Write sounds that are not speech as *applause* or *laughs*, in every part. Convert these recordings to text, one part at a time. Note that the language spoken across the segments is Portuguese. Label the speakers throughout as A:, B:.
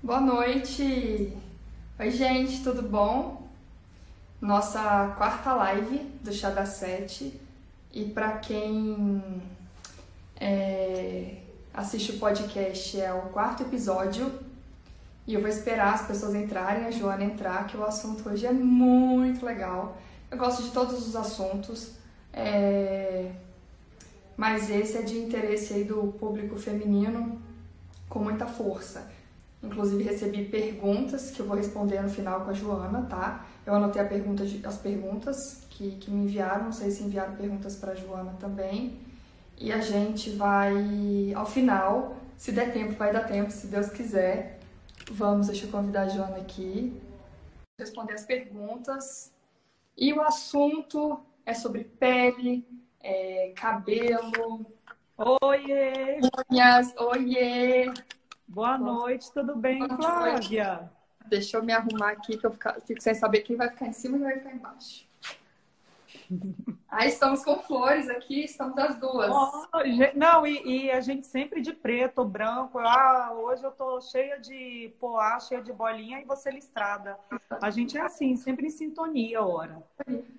A: Boa noite! Oi, gente, tudo bom? Nossa quarta live do Chá da Sete. E para quem é, assiste o podcast, é o quarto episódio. E eu vou esperar as pessoas entrarem, a Joana entrar, que o assunto hoje é muito legal. Eu gosto de todos os assuntos, é... mas esse é de interesse aí do público feminino com muita força. Inclusive recebi perguntas que eu vou responder no final com a Joana, tá? Eu anotei pergunta de, as perguntas que, que me enviaram, não sei se enviaram perguntas para a Joana também. E a gente vai, ao final, se der tempo, vai dar tempo, se Deus quiser. Vamos, deixa eu convidar a Joana aqui. Responder as perguntas. E o assunto é sobre pele, é, cabelo.
B: Oiê!
A: Unhas, oiê!
B: Boa noite, tudo bem, Boa Flávia?
A: Noite. Deixa eu me arrumar aqui, que eu fico sem saber quem vai ficar em cima e quem vai ficar embaixo. Aí *laughs* estamos com flores aqui, estamos as duas.
B: Não, e, e, a gente sempre de preto, branco. Ah, hoje eu tô cheia de poá, cheia de bolinha e você listrada. A gente é assim, sempre em sintonia, ora.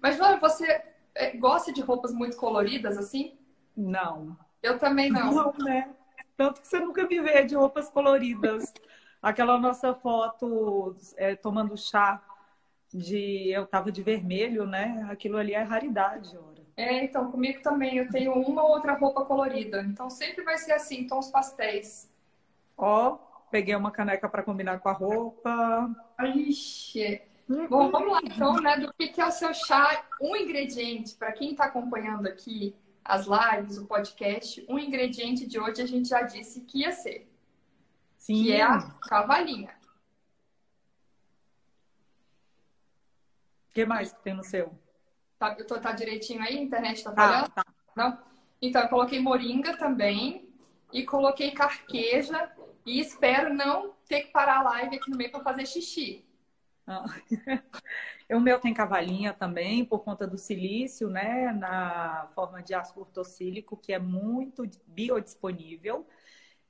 A: Mas, Joana, você é, gosta de roupas muito coloridas assim?
B: Não.
A: Eu também não.
B: Não, né? Tanto que você nunca me vê de roupas coloridas. Aquela nossa foto é, tomando chá de eu tava de vermelho, né? Aquilo ali é raridade, ora.
A: É, então comigo também eu tenho uma ou outra roupa colorida. Então sempre vai ser assim, tons pastéis.
B: Ó, peguei uma caneca para combinar com a roupa.
A: Ixi. Uhum. Bom, vamos lá então, né? Do que é o seu chá? Um ingrediente para quem está acompanhando aqui as lives, o podcast, um ingrediente de hoje a gente já disse que ia ser. Sim. Que é a cavalinha.
B: O que mais que tem no seu?
A: Tá, eu tô, tá direitinho aí? A internet tá falhando? Tá, tá. Não? Então, eu coloquei moringa também e coloquei carqueja e espero não ter que parar a live aqui no meio para fazer xixi.
B: Ah. *laughs* o meu tem cavalinha também, por conta do silício, né? Na forma de ácido ortocílico, que é muito biodisponível.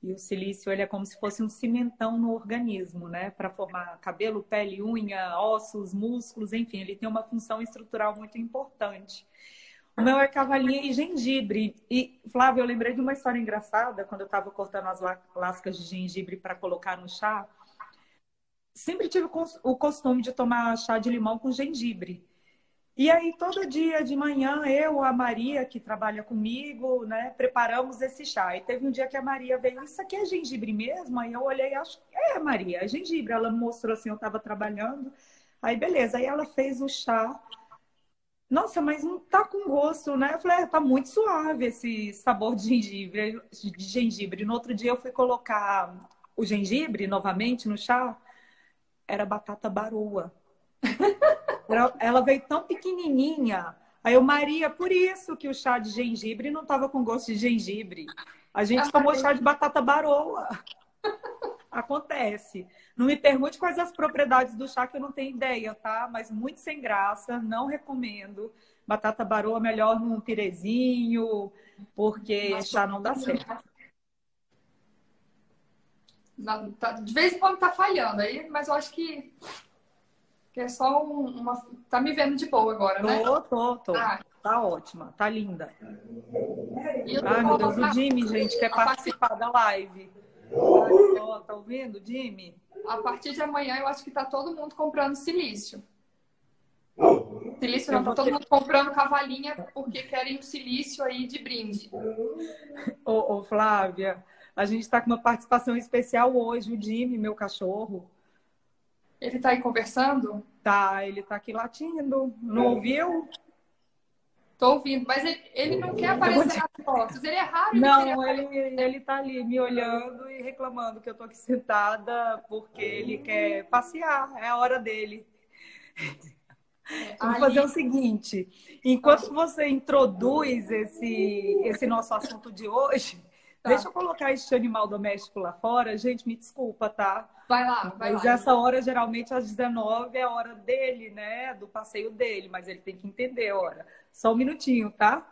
B: E o silício ele é como se fosse um cimentão no organismo, né? Para formar cabelo, pele, unha, ossos, músculos, enfim, ele tem uma função estrutural muito importante. O meu é cavalinha e gengibre. E, Flávia, eu lembrei de uma história engraçada quando eu estava cortando as lascas de gengibre para colocar no chá sempre tive o costume de tomar chá de limão com gengibre. E aí, todo dia de manhã, eu, a Maria, que trabalha comigo, né, preparamos esse chá. E teve um dia que a Maria veio, isso aqui é gengibre mesmo? Aí eu olhei e acho que é, Maria, é gengibre. Ela mostrou assim, eu estava trabalhando. Aí, beleza. Aí ela fez o chá. Nossa, mas não tá com gosto, né? Eu falei, é, tá muito suave esse sabor de gengibre, de gengibre. No outro dia eu fui colocar o gengibre novamente no chá era batata baroa. *laughs* Ela veio tão pequenininha. Aí eu, Maria, por isso que o chá de gengibre não estava com gosto de gengibre. A gente tomou chá de batata baroa. *laughs* Acontece. Não me pergunte quais as propriedades do chá, que eu não tenho ideia, tá? Mas muito sem graça, não recomendo. Batata baroa melhor num pirezinho, porque Nossa, chá não dá certo.
A: Tá, de vez em quando tá falhando aí, mas eu acho que, que é só uma. Tá me vendo de boa agora, né?
B: Tô, tô, tô. Ah. Tá ótima, tá linda. Ai, meu Deus, o Jimmy, gente, quer participar da live. Ai, tá ouvindo, Jimmy?
A: A partir de amanhã eu acho que tá todo mundo comprando silício. Silício não, tá todo mundo comprando cavalinha porque querem o silício aí de brinde.
B: Ô, ô Flávia, a gente está com uma participação especial hoje, o Jimmy, meu cachorro.
A: Ele está aí conversando?
B: Tá, ele está aqui latindo. Não ouviu?
A: Tô ouvindo, mas ele, ele não quer aparecer nas fotos. Ele é raro.
B: Ele não, ele, ele tá ali me olhando e reclamando que eu tô aqui sentada porque ele quer passear. É a hora dele. É, Vamos fazer o seguinte: enquanto você introduz esse, esse nosso assunto de hoje, Tá. Deixa eu colocar este animal doméstico lá fora. Gente, me desculpa, tá?
A: Vai lá, vai
B: mas
A: lá.
B: essa hora, geralmente, às 19 é a hora dele, né? Do passeio dele, mas ele tem que entender a hora. Só um minutinho, tá?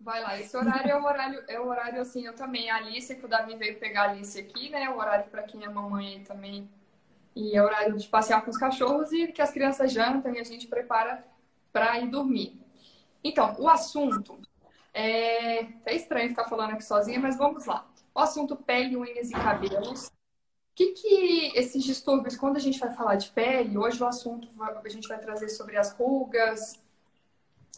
A: Vai lá, esse horário é o horário, é o horário assim, eu também. A Alice, que o Davi veio pegar a Alice aqui, né? O horário para quem é mamãe também e é horário de passear com os cachorros e que as crianças jantam e a gente prepara para ir dormir. Então, o assunto é até estranho ficar falando aqui sozinha, mas vamos lá. O assunto pele, unhas e cabelos. O que, que esses distúrbios, quando a gente vai falar de pele, hoje o assunto a gente vai trazer sobre as rugas,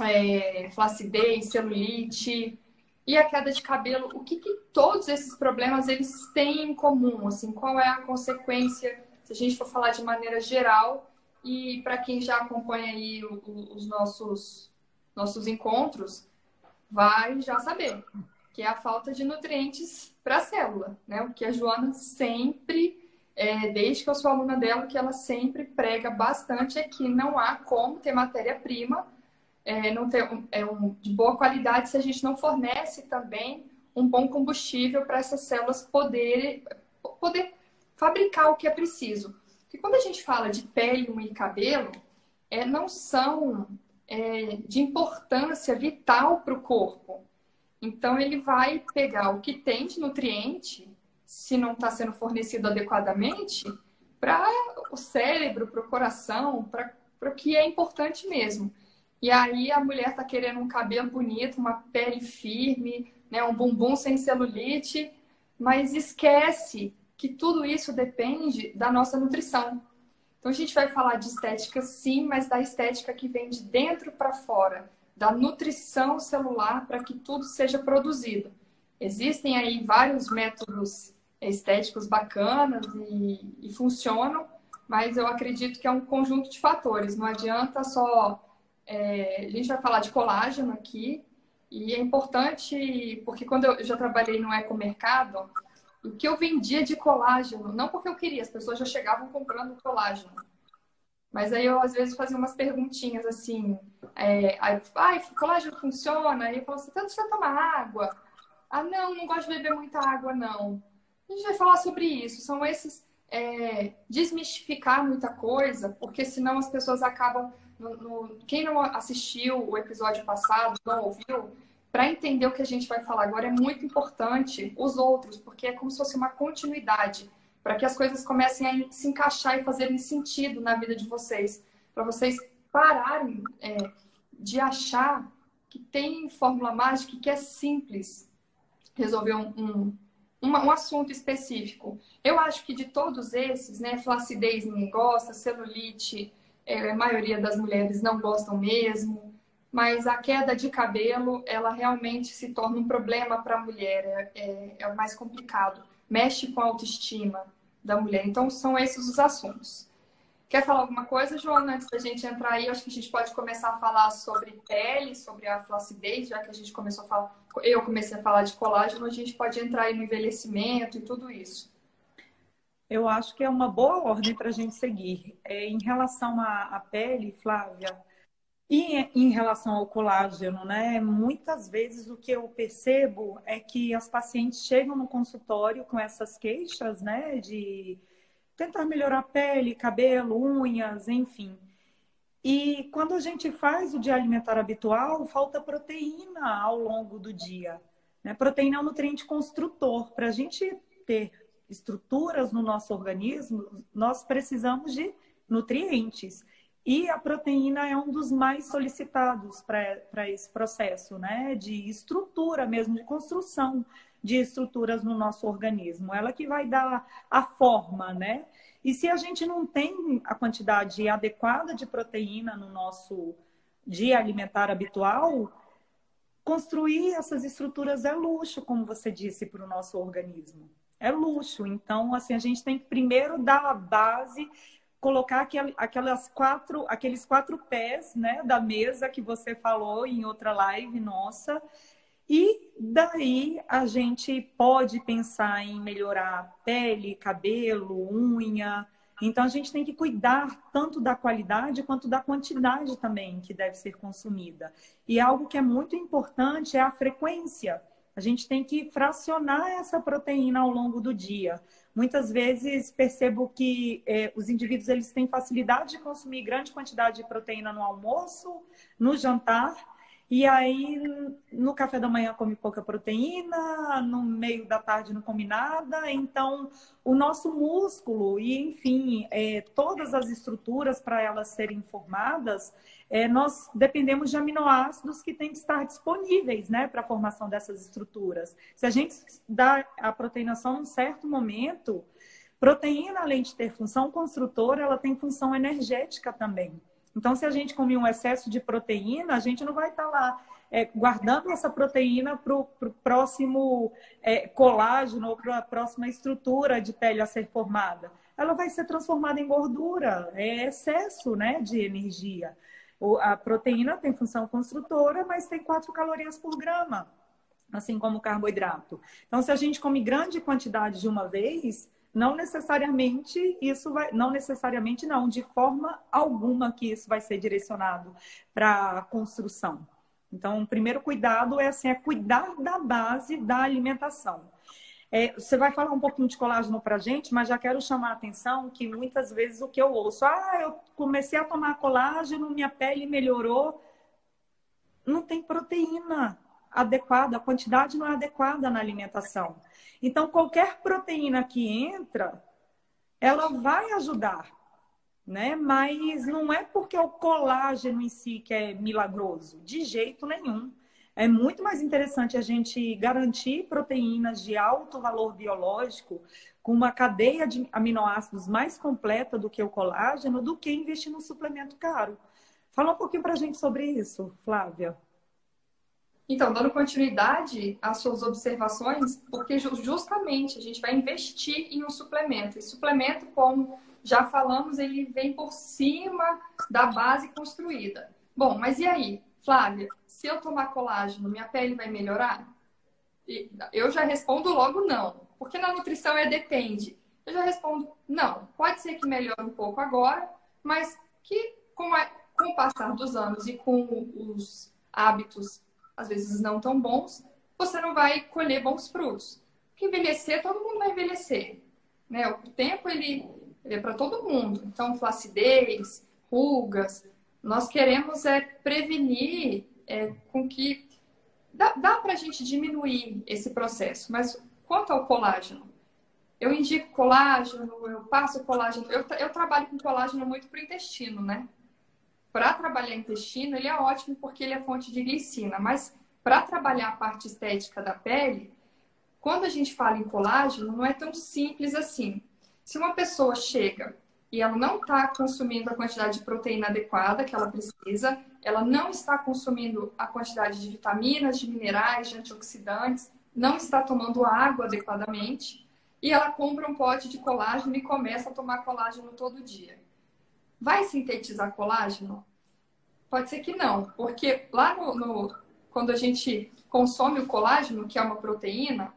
A: é, flacidez, celulite e a queda de cabelo. O que, que todos esses problemas eles têm em comum? Assim, qual é a consequência, se a gente for falar de maneira geral? E para quem já acompanha aí os nossos, nossos encontros, vai já saber que é a falta de nutrientes para a célula, né? O que a Joana sempre, é, desde que eu sou aluna dela, que ela sempre prega bastante é que não há como ter matéria-prima é, não ter um, é um, de boa qualidade se a gente não fornece também um bom combustível para essas células poderem poder fabricar o que é preciso. Porque quando a gente fala de pele, e cabelo, é, não são é, de importância vital para o corpo. Então, ele vai pegar o que tem de nutriente, se não está sendo fornecido adequadamente, para o cérebro, para o coração, para o que é importante mesmo. E aí a mulher está querendo um cabelo bonito, uma pele firme, né, um bumbum sem celulite, mas esquece que tudo isso depende da nossa nutrição. Então a gente vai falar de estética sim, mas da estética que vem de dentro para fora, da nutrição celular para que tudo seja produzido. Existem aí vários métodos estéticos bacanas e, e funcionam, mas eu acredito que é um conjunto de fatores. Não adianta só. É, a gente vai falar de colágeno aqui, e é importante, porque quando eu já trabalhei no ecomercado, o que eu vendia de colágeno, não porque eu queria, as pessoas já chegavam comprando colágeno. Mas aí eu, às vezes, fazia umas perguntinhas assim. É, aí, ah, colágeno funciona? Aí eu falo assim, tanto você toma água? Ah, não, não gosto de beber muita água, não. A gente vai falar sobre isso. São esses. É, desmistificar muita coisa, porque senão as pessoas acabam. No, no, quem não assistiu o episódio passado, não ouviu, para entender o que a gente vai falar agora é muito importante os outros, porque é como se fosse uma continuidade, para que as coisas comecem a se encaixar e fazerem sentido na vida de vocês, para vocês pararem é, de achar que tem fórmula mágica que é simples resolver um, um, um, um assunto específico. Eu acho que de todos esses, né, flacidez ninguém gosta, celulite, é, a maioria das mulheres não gostam mesmo, mas a queda de cabelo, ela realmente se torna um problema para a mulher, é, é, é o mais complicado, mexe com a autoestima da mulher. Então, são esses os assuntos. Quer falar alguma coisa, Joana, antes da gente entrar aí? Acho que a gente pode começar a falar sobre pele, sobre a flacidez, já que a gente começou a falar, eu comecei a falar de colágeno, a gente pode entrar aí no envelhecimento e tudo isso.
B: Eu acho que é uma boa ordem para a gente seguir. É, em relação à, à pele, Flávia, e em relação ao colágeno, né? Muitas vezes o que eu percebo é que as pacientes chegam no consultório com essas queixas, né? De tentar melhorar a pele, cabelo, unhas, enfim. E quando a gente faz o dia alimentar habitual, falta proteína ao longo do dia. Né? Proteína é um nutriente construtor. Para a gente ter estruturas no nosso organismo, nós precisamos de nutrientes. E a proteína é um dos mais solicitados para esse processo, né? De estrutura mesmo, de construção de estruturas no nosso organismo. Ela que vai dar a forma, né? E se a gente não tem a quantidade adequada de proteína no nosso dia alimentar habitual, construir essas estruturas é luxo, como você disse, para o nosso organismo. É luxo. Então, assim, a gente tem que primeiro dar a base colocar aquelas quatro, aqueles quatro pés né, da mesa que você falou em outra live nossa. E daí a gente pode pensar em melhorar pele, cabelo, unha. Então a gente tem que cuidar tanto da qualidade quanto da quantidade também que deve ser consumida. E algo que é muito importante é a frequência. A gente tem que fracionar essa proteína ao longo do dia. Muitas vezes percebo que eh, os indivíduos eles têm facilidade de consumir grande quantidade de proteína no almoço, no jantar, E aí, no café da manhã come pouca proteína, no meio da tarde não come nada. Então, o nosso músculo e, enfim, é, todas as estruturas para elas serem formadas, é, nós dependemos de aminoácidos que têm que estar disponíveis, né, para a formação dessas estruturas. Se a gente dá a proteína só num certo momento, proteína, além de ter função construtora, ela tem função energética também. Então, se a gente comer um excesso de proteína, a gente não vai estar tá lá é, guardando essa proteína para o próximo é, colágeno ou para a próxima estrutura de pele a ser formada. Ela vai ser transformada em gordura, é excesso né, de energia. O, a proteína tem função construtora, mas tem 4 calorias por grama, assim como o carboidrato. Então, se a gente come grande quantidade de uma vez, não necessariamente isso vai, não necessariamente não, de forma alguma que isso vai ser direcionado para a construção. Então, o primeiro cuidado é assim, é cuidar da base da alimentação. É, você vai falar um pouquinho de colágeno para gente, mas já quero chamar a atenção que muitas vezes o que eu ouço, ah, eu comecei a tomar colágeno, minha pele melhorou, não tem proteína adequada, a quantidade não é adequada na alimentação. Então, qualquer proteína que entra, ela vai ajudar, né? Mas não é porque o colágeno em si que é milagroso, de jeito nenhum. É muito mais interessante a gente garantir proteínas de alto valor biológico com uma cadeia de aminoácidos mais completa do que o colágeno, do que investir num suplemento caro. Fala um pouquinho para a gente sobre isso, Flávia.
A: Então, dando continuidade às suas observações, porque justamente a gente vai investir em um suplemento. E suplemento, como já falamos, ele vem por cima da base construída. Bom, mas e aí, Flávia? Se eu tomar colágeno, minha pele vai melhorar? Eu já respondo logo não, porque na nutrição é depende. Eu já respondo não. Pode ser que melhore um pouco agora, mas que com, a, com o passar dos anos e com os hábitos às vezes não tão bons, você não vai colher bons frutos. Porque envelhecer, todo mundo vai envelhecer. Né? O tempo, ele, ele é para todo mundo. Então, flacidez, rugas, nós queremos é prevenir é, com que... Dá, dá para a gente diminuir esse processo, mas quanto ao colágeno, eu indico colágeno, eu passo colágeno. Eu, eu trabalho com colágeno muito para o intestino, né? Para trabalhar intestino, ele é ótimo porque ele é fonte de glicina, mas para trabalhar a parte estética da pele, quando a gente fala em colágeno, não é tão simples assim. Se uma pessoa chega e ela não está consumindo a quantidade de proteína adequada que ela precisa, ela não está consumindo a quantidade de vitaminas, de minerais, de antioxidantes, não está tomando água adequadamente, e ela compra um pote de colágeno e começa a tomar colágeno todo dia. Vai sintetizar colágeno? Pode ser que não, porque lá no, no, quando a gente consome o colágeno, que é uma proteína,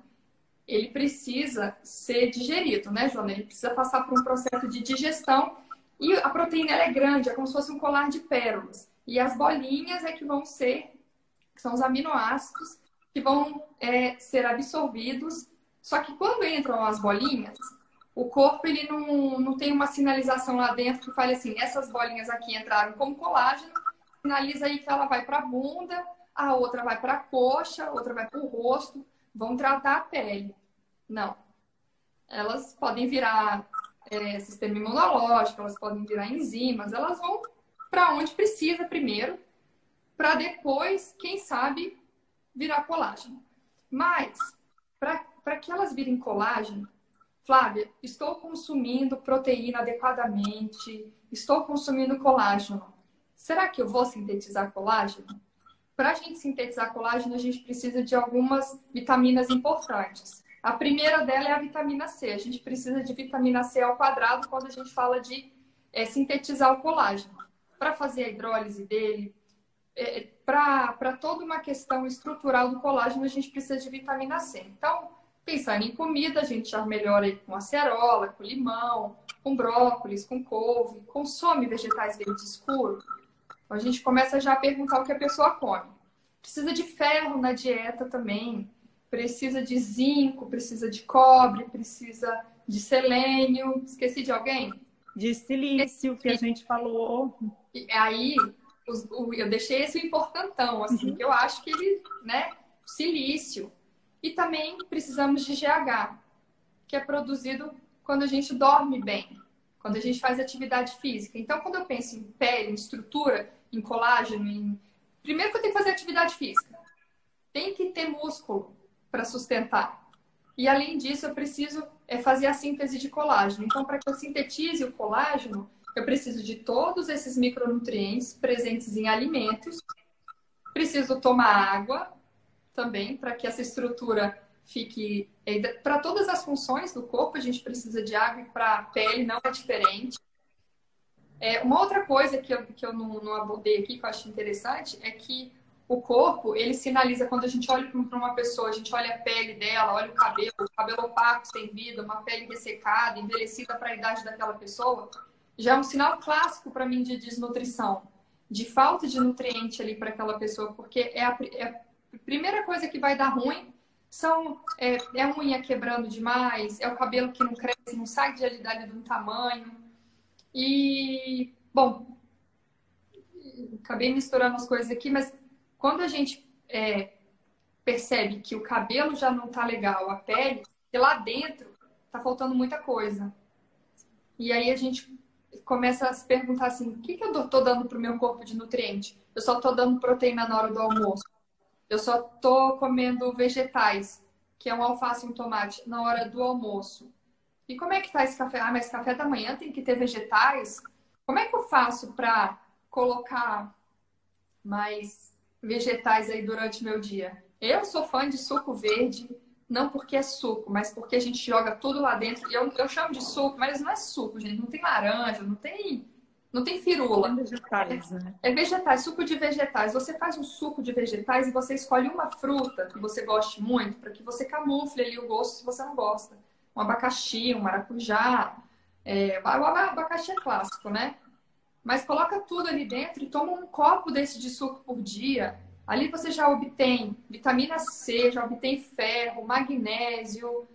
A: ele precisa ser digerido, né, Joana? Ele precisa passar por um processo de digestão e a proteína é grande, é como se fosse um colar de pérolas. E as bolinhas é que vão ser, que são os aminoácidos, que vão é, ser absorvidos. Só que quando entram as bolinhas, o corpo ele não, não tem uma sinalização lá dentro que fale assim, essas bolinhas aqui entraram como colágeno, sinaliza aí que ela vai para a bunda, a outra vai para a coxa, a outra vai para o rosto, vão tratar a pele. Não. Elas podem virar é, sistema imunológico, elas podem virar enzimas, elas vão para onde precisa primeiro, para depois, quem sabe, virar colágeno. Mas, para que elas virem colágeno, Flávia, estou consumindo proteína adequadamente, estou consumindo colágeno. Será que eu vou sintetizar colágeno? Para a gente sintetizar colágeno, a gente precisa de algumas vitaminas importantes. A primeira dela é a vitamina C. A gente precisa de vitamina C ao quadrado quando a gente fala de é, sintetizar o colágeno. Para fazer a hidrólise dele, é, para toda uma questão estrutural do colágeno, a gente precisa de vitamina C. Então, pensando em comida, a gente já melhora com acerola, com limão, com brócolis, com couve. Consome vegetais verdes escuros a gente começa já a perguntar o que a pessoa come. Precisa de ferro na dieta também, precisa de zinco, precisa de cobre, precisa de selênio. Esqueci de alguém?
B: De silício, que a gente falou.
A: E aí, eu deixei esse importantão, assim, uhum. que eu acho que ele, né, silício. E também precisamos de GH, que é produzido quando a gente dorme bem, quando a gente faz atividade física. Então, quando eu penso em pele, em estrutura, em colágeno, em... primeiro que eu tenho que fazer atividade física. Tem que ter músculo para sustentar. E além disso, eu preciso é, fazer a síntese de colágeno. Então, para que eu sintetize o colágeno, eu preciso de todos esses micronutrientes presentes em alimentos. Preciso tomar água também para que essa estrutura fique. Para todas as funções do corpo, a gente precisa de água e para a pele não é diferente. É, uma outra coisa que eu, que eu não, não abordei aqui, que eu acho interessante, é que o corpo, ele sinaliza quando a gente olha para uma pessoa, a gente olha a pele dela, olha o cabelo, o cabelo opaco, sem vida, uma pele ressecada, envelhecida para a idade daquela pessoa, já é um sinal clássico para mim de desnutrição, de falta de nutriente ali para aquela pessoa, porque é a, é primeira coisa que vai dar ruim são é, é a unha quebrando demais, é o cabelo que não cresce, não sai de alidade de um tamanho. E, bom, acabei misturando as coisas aqui, mas quando a gente é, percebe que o cabelo já não tá legal, a pele, e lá dentro tá faltando muita coisa. E aí a gente começa a se perguntar assim: o que, que eu tô dando pro meu corpo de nutriente? Eu só tô dando proteína na hora do almoço. Eu só tô comendo vegetais, que é um alface e um tomate, na hora do almoço. E como é que tá esse café? Ah, mas café da manhã tem que ter vegetais? Como é que eu faço para colocar mais vegetais aí durante meu dia? Eu sou fã de suco verde, não porque é suco, mas porque a gente joga tudo lá dentro. Eu, eu chamo de suco, mas não é suco, gente. Não tem laranja, não tem, não tem firula.
B: É vegetais, né?
A: É vegetais, suco de vegetais. Você faz um suco de vegetais e você escolhe uma fruta que você goste muito para que você camufle ali o gosto se você não gosta. Um abacaxi, um maracujá. É, o abacaxi é clássico, né? Mas coloca tudo ali dentro e toma um copo desse de suco por dia Ali você já obtém vitamina C, já obtém ferro, magnésio.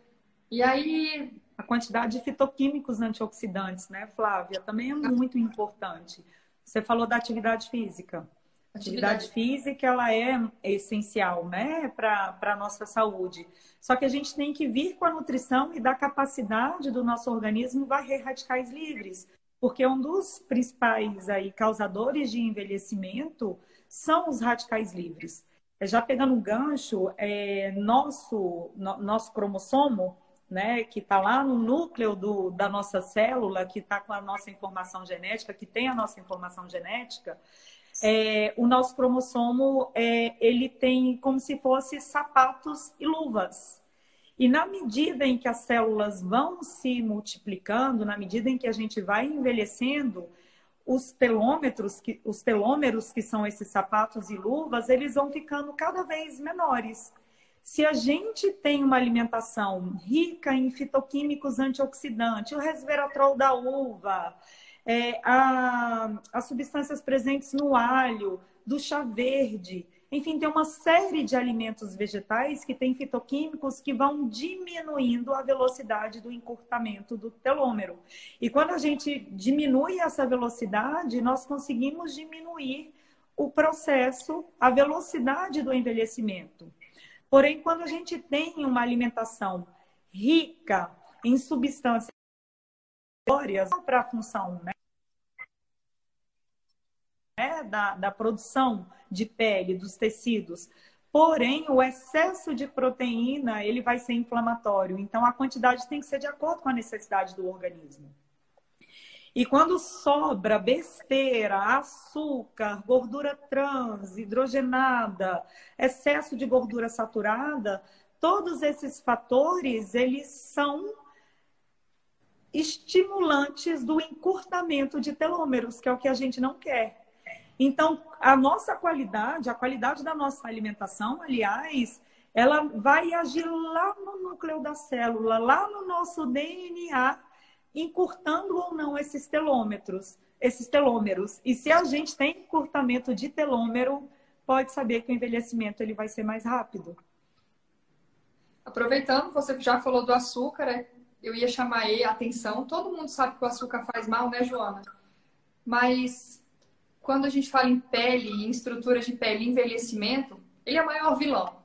A: E aí.
B: A quantidade de fitoquímicos antioxidantes, né, Flávia? Também é muito importante. Você falou da atividade física. Atividade, atividade física ela é essencial, né, para a nossa saúde. Só que a gente tem que vir com a nutrição e da capacidade do nosso organismo varrer radicais livres, porque um dos principais aí causadores de envelhecimento são os radicais livres. Já pegando um gancho, é, nosso, no, nosso cromossomo, né, que está lá no núcleo do, da nossa célula, que está com a nossa informação genética, que tem a nossa informação genética, é, o nosso cromossomo é, ele tem como se fosse sapatos e luvas. E na medida em que as células vão se multiplicando, na medida em que a gente vai envelhecendo, os telômetros, que, os telômeros, que são esses sapatos e luvas, eles vão ficando cada vez menores. Se a gente tem uma alimentação rica em fitoquímicos antioxidantes, o resveratrol da uva, é, a, as substâncias presentes no alho, do chá verde, enfim, tem uma série de alimentos vegetais que têm fitoquímicos que vão diminuindo a velocidade do encurtamento do telômero. E quando a gente diminui essa velocidade, nós conseguimos diminuir o processo, a velocidade do envelhecimento. Porém, quando a gente tem uma alimentação rica em substâncias para a função né, né, da, da produção de pele, dos tecidos. Porém, o excesso de proteína, ele vai ser inflamatório. Então, a quantidade tem que ser de acordo com a necessidade do organismo. E quando sobra besteira, açúcar, gordura trans, hidrogenada, excesso de gordura saturada, todos esses fatores, eles são estimulantes do encurtamento de telômeros, que é o que a gente não quer. Então, a nossa qualidade, a qualidade da nossa alimentação, aliás, ela vai agir lá no núcleo da célula, lá no nosso DNA, encurtando ou não esses telômetros, esses telômeros. E se a gente tem encurtamento de telômero, pode saber que o envelhecimento ele vai ser mais rápido.
A: Aproveitando, você já falou do açúcar, né? eu ia chamar aí a atenção. Todo mundo sabe que o açúcar faz mal, né, Joana? Mas quando a gente fala em pele, em estruturas de pele envelhecimento, ele é o maior vilão.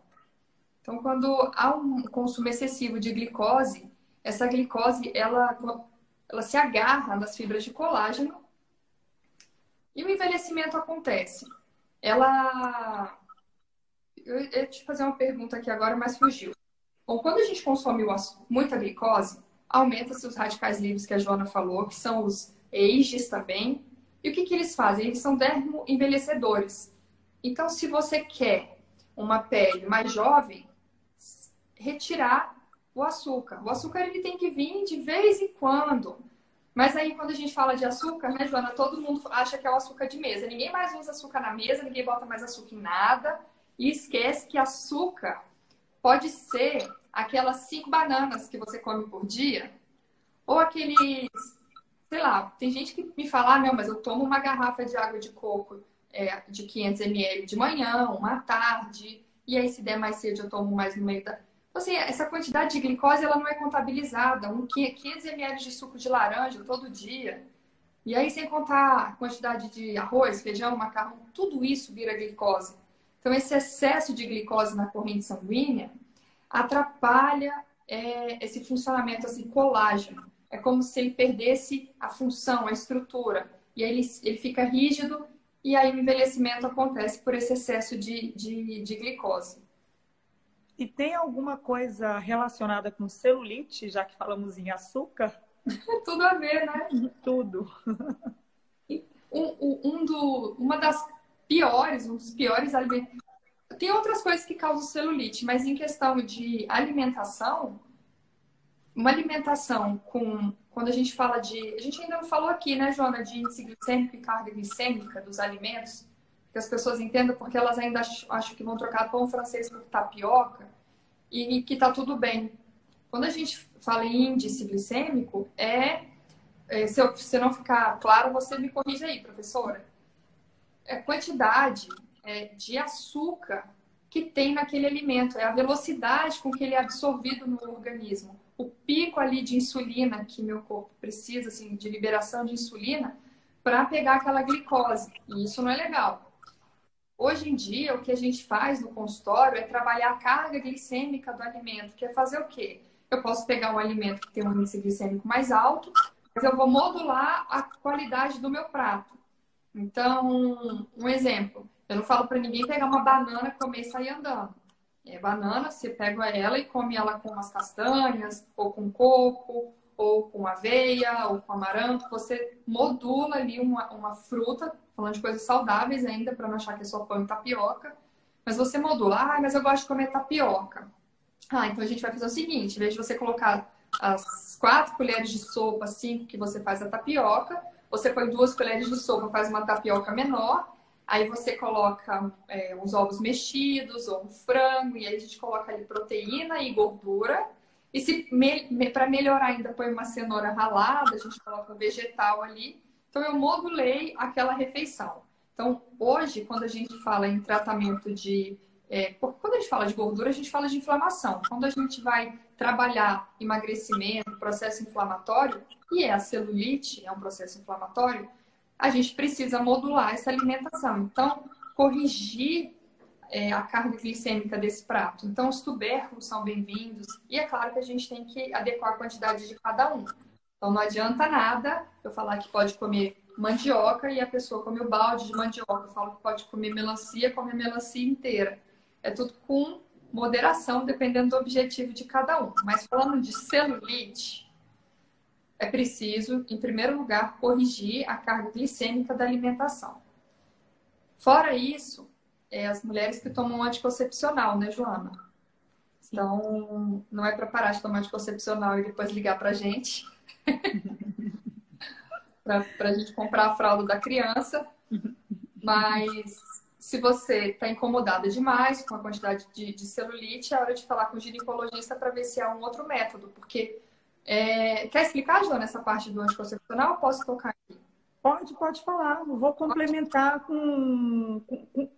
A: Então, quando há um consumo excessivo de glicose, essa glicose ela, ela se agarra nas fibras de colágeno e o envelhecimento acontece. Ela. Eu ia te fazer uma pergunta aqui agora, mas fugiu. Bom, quando a gente consome muita glicose, aumenta-se os radicais livres que a Joana falou, que são os EIGs também. E o que, que eles fazem? Eles são dermo-envelhecedores. Então, se você quer uma pele mais jovem, retirar o açúcar. O açúcar ele tem que vir de vez em quando. Mas aí, quando a gente fala de açúcar, né, Joana, todo mundo acha que é o açúcar de mesa. Ninguém mais usa açúcar na mesa, ninguém bota mais açúcar em nada. E esquece que açúcar pode ser aquelas cinco bananas que você come por dia, ou aqueles, sei lá, tem gente que me fala, ah, não, mas eu tomo uma garrafa de água de coco é, de 500 ml de manhã, uma tarde, e aí se der mais cedo eu tomo mais no meio da... Então, assim, essa quantidade de glicose ela não é contabilizada. Um 500 ml de suco de laranja todo dia. E aí, sem contar a quantidade de arroz, feijão, macarrão, tudo isso vira glicose. Então, esse excesso de glicose na corrente sanguínea atrapalha é, esse funcionamento, assim, colágeno. É como se ele perdesse a função, a estrutura. E aí ele, ele fica rígido e aí o envelhecimento acontece por esse excesso de, de, de glicose.
B: E tem alguma coisa relacionada com celulite, já que falamos em açúcar? *laughs*
A: Tudo a ver, né? *laughs*
B: Tudo.
A: Um, um do, uma das piores, um dos piores alimentos. Tem outras coisas que causam celulite, mas em questão de alimentação, uma alimentação com. Quando a gente fala de. A gente ainda não falou aqui, né, Joana, de índice glicêmico e carga glicêmica dos alimentos que as pessoas entendam, porque elas ainda acham que vão trocar pão francês por tapioca e que tá tudo bem. Quando a gente fala em índice glicêmico, é, é se, eu, se não ficar claro, você me corrige aí, professora. É quantidade é, de açúcar que tem naquele alimento, é a velocidade com que ele é absorvido no organismo. O pico ali de insulina que meu corpo precisa, assim, de liberação de insulina, para pegar aquela glicose. E isso não é legal. Hoje em dia, o que a gente faz no consultório é trabalhar a carga glicêmica do alimento, que é fazer o quê? Eu posso pegar um alimento que tem um índice glicêmico mais alto, mas eu vou modular a qualidade do meu prato. Então, um exemplo, eu não falo para ninguém pegar uma banana, comer e sair andando. É banana, você pega ela e come ela com umas castanhas, ou com coco, ou com aveia, ou com amaranto. Você modula ali uma, uma fruta falando de coisas saudáveis ainda, para não achar que é só pão e tapioca. Mas você modula, ah, mas eu gosto de comer tapioca. Ah, então a gente vai fazer o seguinte: em vez de você colocar as quatro colheres de sopa, cinco que você faz a tapioca, você põe duas colheres de sopa, faz uma tapioca menor, aí você coloca é, uns ovos mexidos ou um frango, e aí a gente coloca ali proteína e gordura. E se me, para melhorar ainda põe uma cenoura ralada, a gente coloca um vegetal ali. Então, eu modulei aquela refeição. Então, hoje, quando a gente fala em tratamento de. É, quando a gente fala de gordura, a gente fala de inflamação. Quando a gente vai trabalhar emagrecimento, processo inflamatório, e é a celulite, é um processo inflamatório, a gente precisa modular essa alimentação. Então, corrigir é, a carga glicêmica desse prato. Então, os tubérculos são bem-vindos. E é claro que a gente tem que adequar a quantidade de cada um. Então não adianta nada eu falar que pode comer mandioca e a pessoa come o balde de mandioca. Eu falo que pode comer melancia, come melancia inteira. É tudo com moderação, dependendo do objetivo de cada um. Mas falando de celulite, é preciso, em primeiro lugar, corrigir a carga glicêmica da alimentação. Fora isso, é as mulheres que tomam anticoncepcional, né, Joana? Então, não é para parar de tomar anticoncepcional e depois ligar para a gente *laughs* para a gente comprar a fralda da criança. Mas se você está incomodada demais com a quantidade de, de, celulite, é hora de falar com o ginecologista para ver se há um outro método. Porque é... quer explicar, Joana, essa parte do anticoncepcional? Posso tocar aqui?
B: Pode, pode falar. Eu vou complementar com, com, com...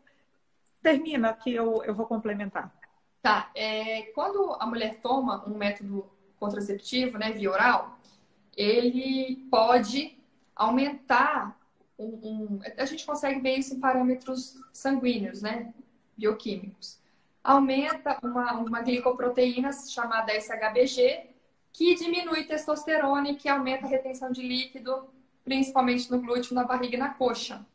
B: Termina que eu, eu vou complementar.
A: Tá. É, quando a mulher toma um método contraceptivo, né, via oral, ele pode aumentar um, um, a gente consegue ver isso em parâmetros sanguíneos, né? Bioquímicos. Aumenta uma, uma glicoproteína chamada SHBG, que diminui testosterona e que aumenta a retenção de líquido, principalmente no glúteo, na barriga e na coxa.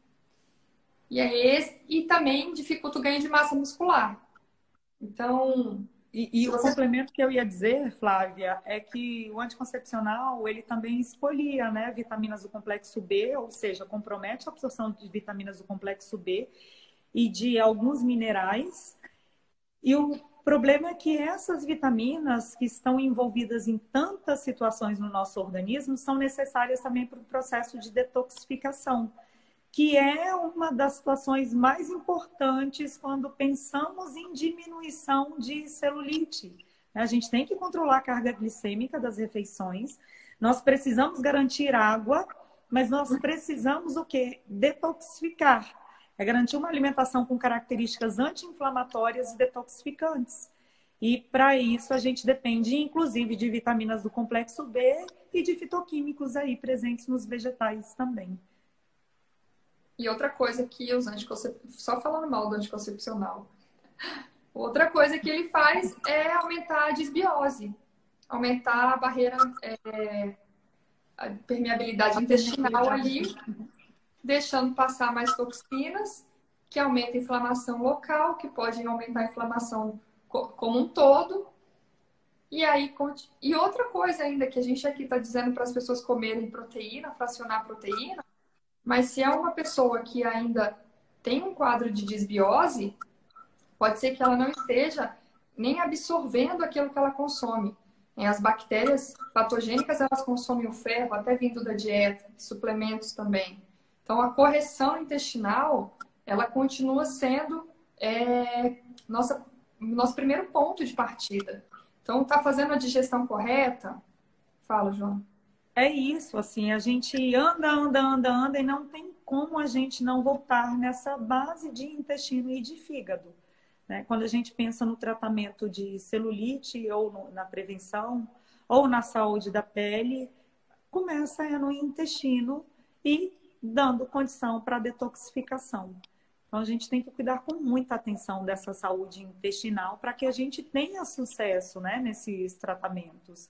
A: E, é e também dificulta o ganho de massa muscular. Então,
B: e, e o você... complemento que eu ia dizer, Flávia, é que o anticoncepcional ele também expolia né, vitaminas do complexo B, ou seja, compromete a absorção de vitaminas do complexo B e de alguns minerais. E o problema é que essas vitaminas que estão envolvidas em tantas situações no nosso organismo são necessárias também para o processo de detoxificação que é uma das situações mais importantes quando pensamos em diminuição de celulite. A gente tem que controlar a carga glicêmica das refeições, nós precisamos garantir água, mas nós precisamos o quê? Detoxificar. É garantir uma alimentação com características anti-inflamatórias e detoxificantes. E para isso a gente depende, inclusive, de vitaminas do complexo B e de fitoquímicos aí presentes nos vegetais também.
A: E outra coisa que os anticoncepcionais, só falando mal do anticoncepcional, outra coisa que ele faz é aumentar a desbiose, aumentar a barreira, é, a permeabilidade intestinal ali, deixando passar mais toxinas, que aumenta a inflamação local, que pode aumentar a inflamação como um todo. E aí, e outra coisa ainda que a gente aqui está dizendo para as pessoas comerem proteína, fracionar proteína, mas se é uma pessoa que ainda tem um quadro de desbiose, pode ser que ela não esteja nem absorvendo aquilo que ela consome. As bactérias patogênicas, elas consomem o ferro, até vindo da dieta, suplementos também. Então, a correção intestinal, ela continua sendo é, nossa, nosso primeiro ponto de partida. Então, tá fazendo a digestão correta? Fala, João
B: é isso, assim, a gente anda, anda, anda, anda e não tem como a gente não voltar nessa base de intestino e de fígado. Né? Quando a gente pensa no tratamento de celulite ou no, na prevenção ou na saúde da pele, começa no intestino e dando condição para detoxificação. Então a gente tem que cuidar com muita atenção dessa saúde intestinal para que a gente tenha sucesso né, nesses tratamentos.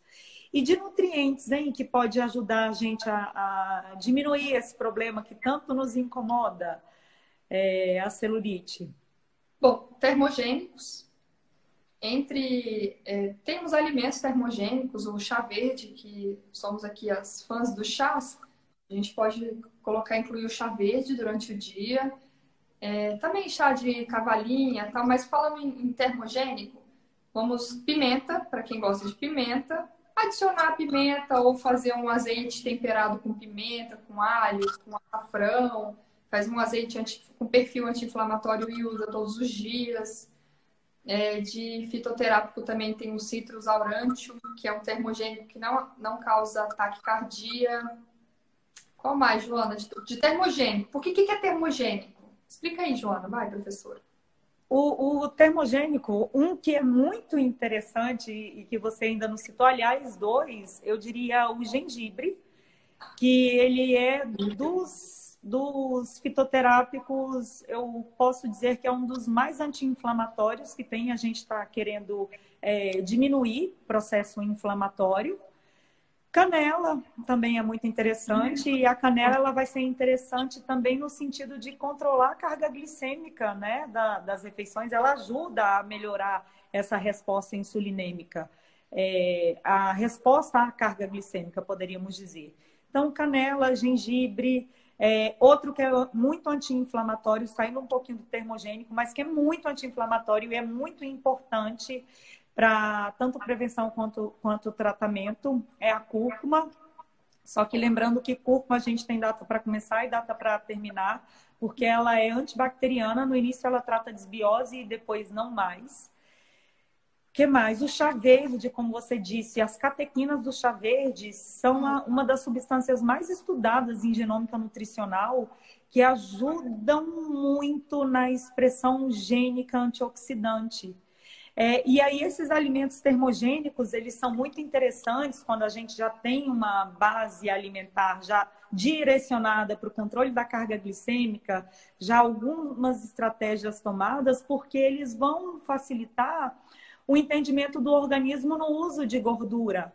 B: E de nutrientes, hein, que pode ajudar a gente a, a diminuir esse problema que tanto nos incomoda, é, a celulite?
A: Bom, termogênicos. Entre é, temos alimentos termogênicos, o chá verde, que somos aqui as fãs dos chás, a gente pode colocar, incluir o chá verde durante o dia. É, também chá de cavalinha, tal, mas falando em, em termogênico, vamos pimenta, para quem gosta de pimenta, adicionar pimenta ou fazer um azeite temperado com pimenta, com alho, com açafrão, faz um azeite anti, com perfil anti-inflamatório e usa todos os dias. É, de fitoterápico também tem o citrus aurantium, que é um termogênico que não, não causa taquicardia. Qual mais, Joana? De, de termogênico. Por que, que é termogênico? Explica aí, Joana. Vai, professora.
B: O, o, termogênico, um que é muito interessante e que você ainda não citou, aliás, dois, eu diria o gengibre, que ele é dos, dos fitoterápicos, eu posso dizer que é um dos mais anti-inflamatórios que tem, a gente está querendo é, diminuir o processo inflamatório. Canela também é muito interessante e a canela ela vai ser interessante também no sentido de controlar a carga glicêmica né, da, das refeições. Ela ajuda a melhorar essa resposta insulinêmica, é, a resposta à carga glicêmica, poderíamos dizer. Então, canela, gengibre, é, outro que é muito anti-inflamatório, saindo um pouquinho do termogênico, mas que é muito anti-inflamatório e é muito importante para tanto prevenção quanto, quanto tratamento é a cúrcuma. Só que lembrando que cúrcuma a gente tem data para começar e data para terminar, porque ela é antibacteriana. No início ela trata desbiose e depois não mais. que mais? O chá verde, como você disse, as catequinas do chá verde são uma das substâncias mais estudadas em genômica nutricional que ajudam muito na expressão gênica antioxidante. É, e aí esses alimentos termogênicos, eles são muito interessantes quando a gente já tem uma base alimentar já direcionada para o controle da carga glicêmica, já algumas estratégias tomadas, porque eles vão facilitar o entendimento do organismo no uso de gordura.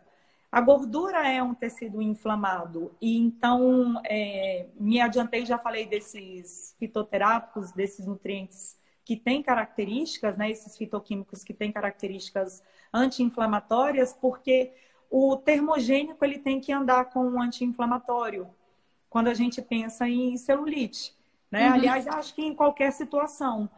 B: A gordura é um tecido inflamado, e então é, me adiantei, já falei desses fitoterápicos, desses nutrientes que têm características, né, esses fitoquímicos que têm características anti-inflamatórias, porque o termogênico ele tem que andar com um anti-inflamatório quando a gente pensa em celulite. Né? Uhum. Aliás, acho que em qualquer situação.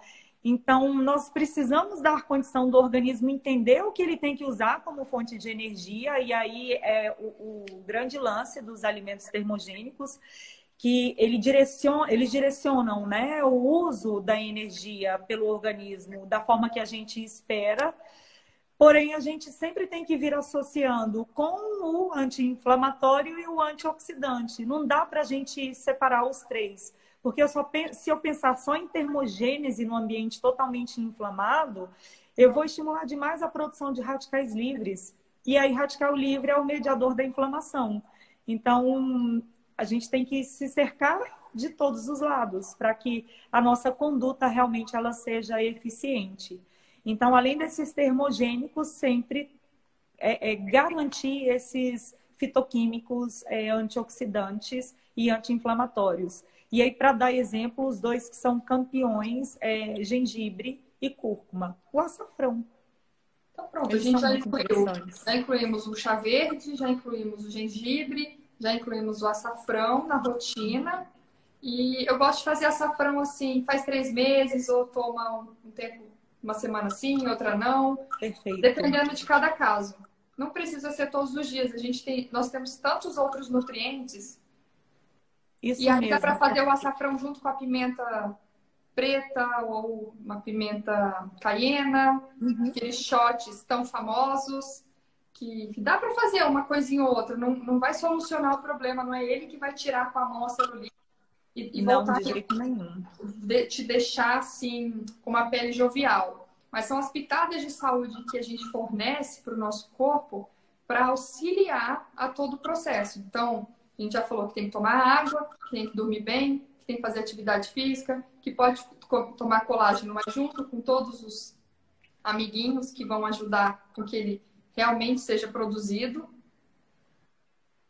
B: Então, nós precisamos dar condição do organismo entender o que ele tem que usar como fonte de energia, e aí é o, o grande lance dos alimentos termogênicos, que ele direciona, eles direcionam né, o uso da energia pelo organismo da forma que a gente espera, porém a gente sempre tem que vir associando com o anti-inflamatório e o antioxidante. Não dá para a gente separar os três. Porque eu só, se eu pensar só em termogênese no ambiente totalmente inflamado, eu vou estimular demais a produção de radicais livres. E aí, radical livre é o mediador da inflamação. Então, a gente tem que se cercar de todos os lados para que a nossa conduta realmente ela seja eficiente. Então, além desses termogênicos, sempre é, é garantir esses fitoquímicos é, antioxidantes e anti-inflamatórios. E aí, para dar exemplo, os dois que são campeões é gengibre e cúrcuma. O açafrão.
A: Então pronto, Eles a gente já incluiu. Já incluímos o chá verde, já incluímos o gengibre, já incluímos o açafrão na rotina. E eu gosto de fazer açafrão assim, faz três meses ou toma um tempo, uma semana sim, outra não. Perfeito. Dependendo de cada caso. Não precisa ser todos os dias. A gente tem, nós temos tantos outros nutrientes isso e dá para fazer o açafrão junto com a pimenta preta ou uma pimenta caiena, uhum. aqueles shots tão famosos que, que dá para fazer uma coisinha ou outra, não, não vai solucionar o problema, não é ele que vai tirar com a mão a celulite e, e não, voltar
B: de jeito nenhum.
A: De, te deixar assim com uma pele jovial. Mas são as pitadas de saúde que a gente fornece para o nosso corpo para auxiliar a todo o processo. Então, a gente já falou que tem que tomar água, que tem que dormir bem, que tem que fazer atividade física, que pode tomar colágeno, mas junto com todos os amiguinhos que vão ajudar com que ele realmente seja produzido.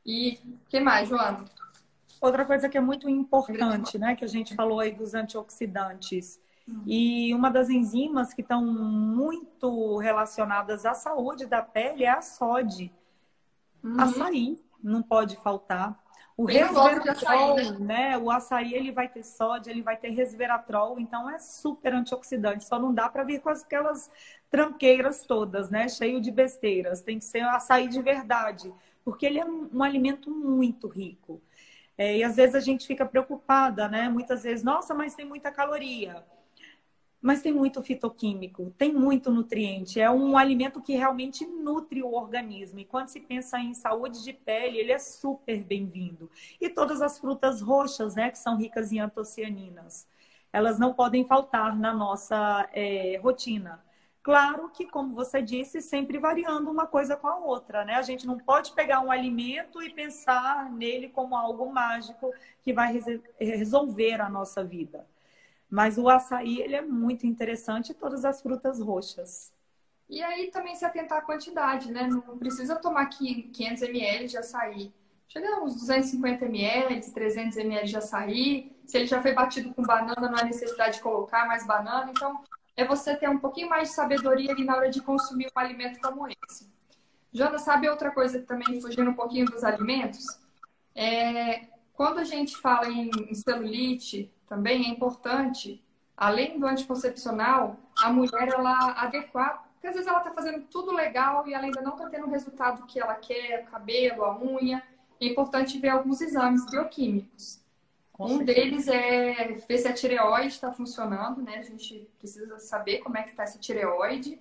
A: E o que mais, Joana?
B: Outra coisa que é muito importante, né, que a gente falou aí dos antioxidantes. Uhum. E uma das enzimas que estão muito relacionadas à saúde da pele é a SOD. Uhum. Açaí não pode faltar. O resveratrol, né? né? O açaí ele vai ter sódio, ele vai ter resveratrol, então é super antioxidante. Só não dá para vir com aquelas tranqueiras todas, né? Cheio de besteiras. Tem que ser açaí de verdade, porque ele é um alimento muito rico. É, e às vezes a gente fica preocupada, né? Muitas vezes, nossa, mas tem muita caloria mas tem muito fitoquímico, tem muito nutriente. É um alimento que realmente nutre o organismo. E quando se pensa em saúde de pele, ele é super bem-vindo. E todas as frutas roxas, né, que são ricas em antocianinas, elas não podem faltar na nossa é, rotina. Claro que, como você disse, sempre variando uma coisa com a outra, né? A gente não pode pegar um alimento e pensar nele como algo mágico que vai resolver a nossa vida. Mas o açaí, ele é muito interessante todas as frutas roxas.
A: E aí também se atentar à quantidade, né? Não precisa tomar 500 ml de açaí. Chega uns 250 ml, 300 ml de açaí. Se ele já foi batido com banana, não há necessidade de colocar mais banana. Então, é você ter um pouquinho mais de sabedoria ali na hora de consumir um alimento como esse. Jana, sabe outra coisa também, fugindo um pouquinho dos alimentos? É, quando a gente fala em celulite, também é importante, além do anticoncepcional, a mulher ela adequar, porque às vezes ela está fazendo tudo legal e ela ainda não está tendo o resultado que ela quer, o cabelo, a unha. É importante ver alguns exames bioquímicos. Com um certeza. deles é ver se a tireoide está funcionando, né? A gente precisa saber como é que está essa tireoide.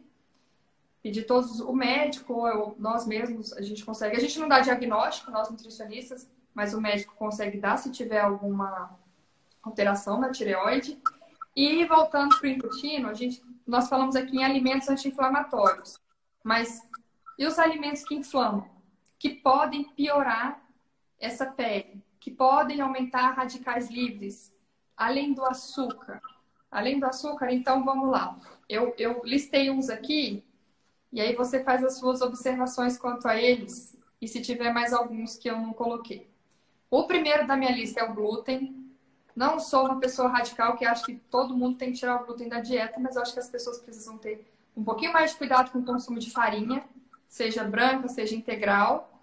A: Pedir todos, o médico ou nós mesmos, a gente consegue. A gente não dá diagnóstico, nós nutricionistas, mas o médico consegue dar se tiver alguma alteração na tireoide. E voltando para o intestino, a gente, nós falamos aqui em alimentos anti-inflamatórios. Mas e os alimentos que inflamam? Que podem piorar essa pele, que podem aumentar radicais livres, além do açúcar. Além do açúcar, então vamos lá. Eu, eu listei uns aqui, e aí você faz as suas observações quanto a eles, e se tiver mais alguns que eu não coloquei. O primeiro da minha lista é o glúten. Não sou uma pessoa radical que acha que todo mundo tem que tirar o glúten da dieta, mas eu acho que as pessoas precisam ter um pouquinho mais de cuidado com o consumo de farinha, seja branca, seja integral.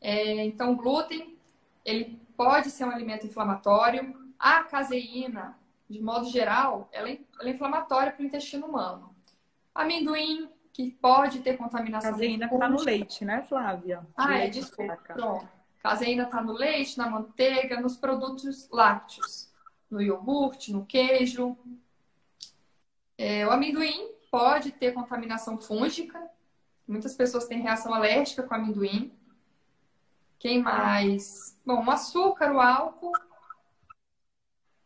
A: É, então, o glúten, ele pode ser um alimento inflamatório. A caseína, de modo geral, ela é, ela é inflamatória para o intestino humano. Amendoim, que pode ter contaminação.
B: Caseína está no leite, né, Flávia?
A: Ah, é, desculpa. Pronto. Caseína está no leite, na manteiga, nos produtos lácteos, no iogurte, no queijo. É, o amendoim pode ter contaminação fúngica. Muitas pessoas têm reação alérgica com amendoim. Quem mais? Bom, o açúcar, o álcool.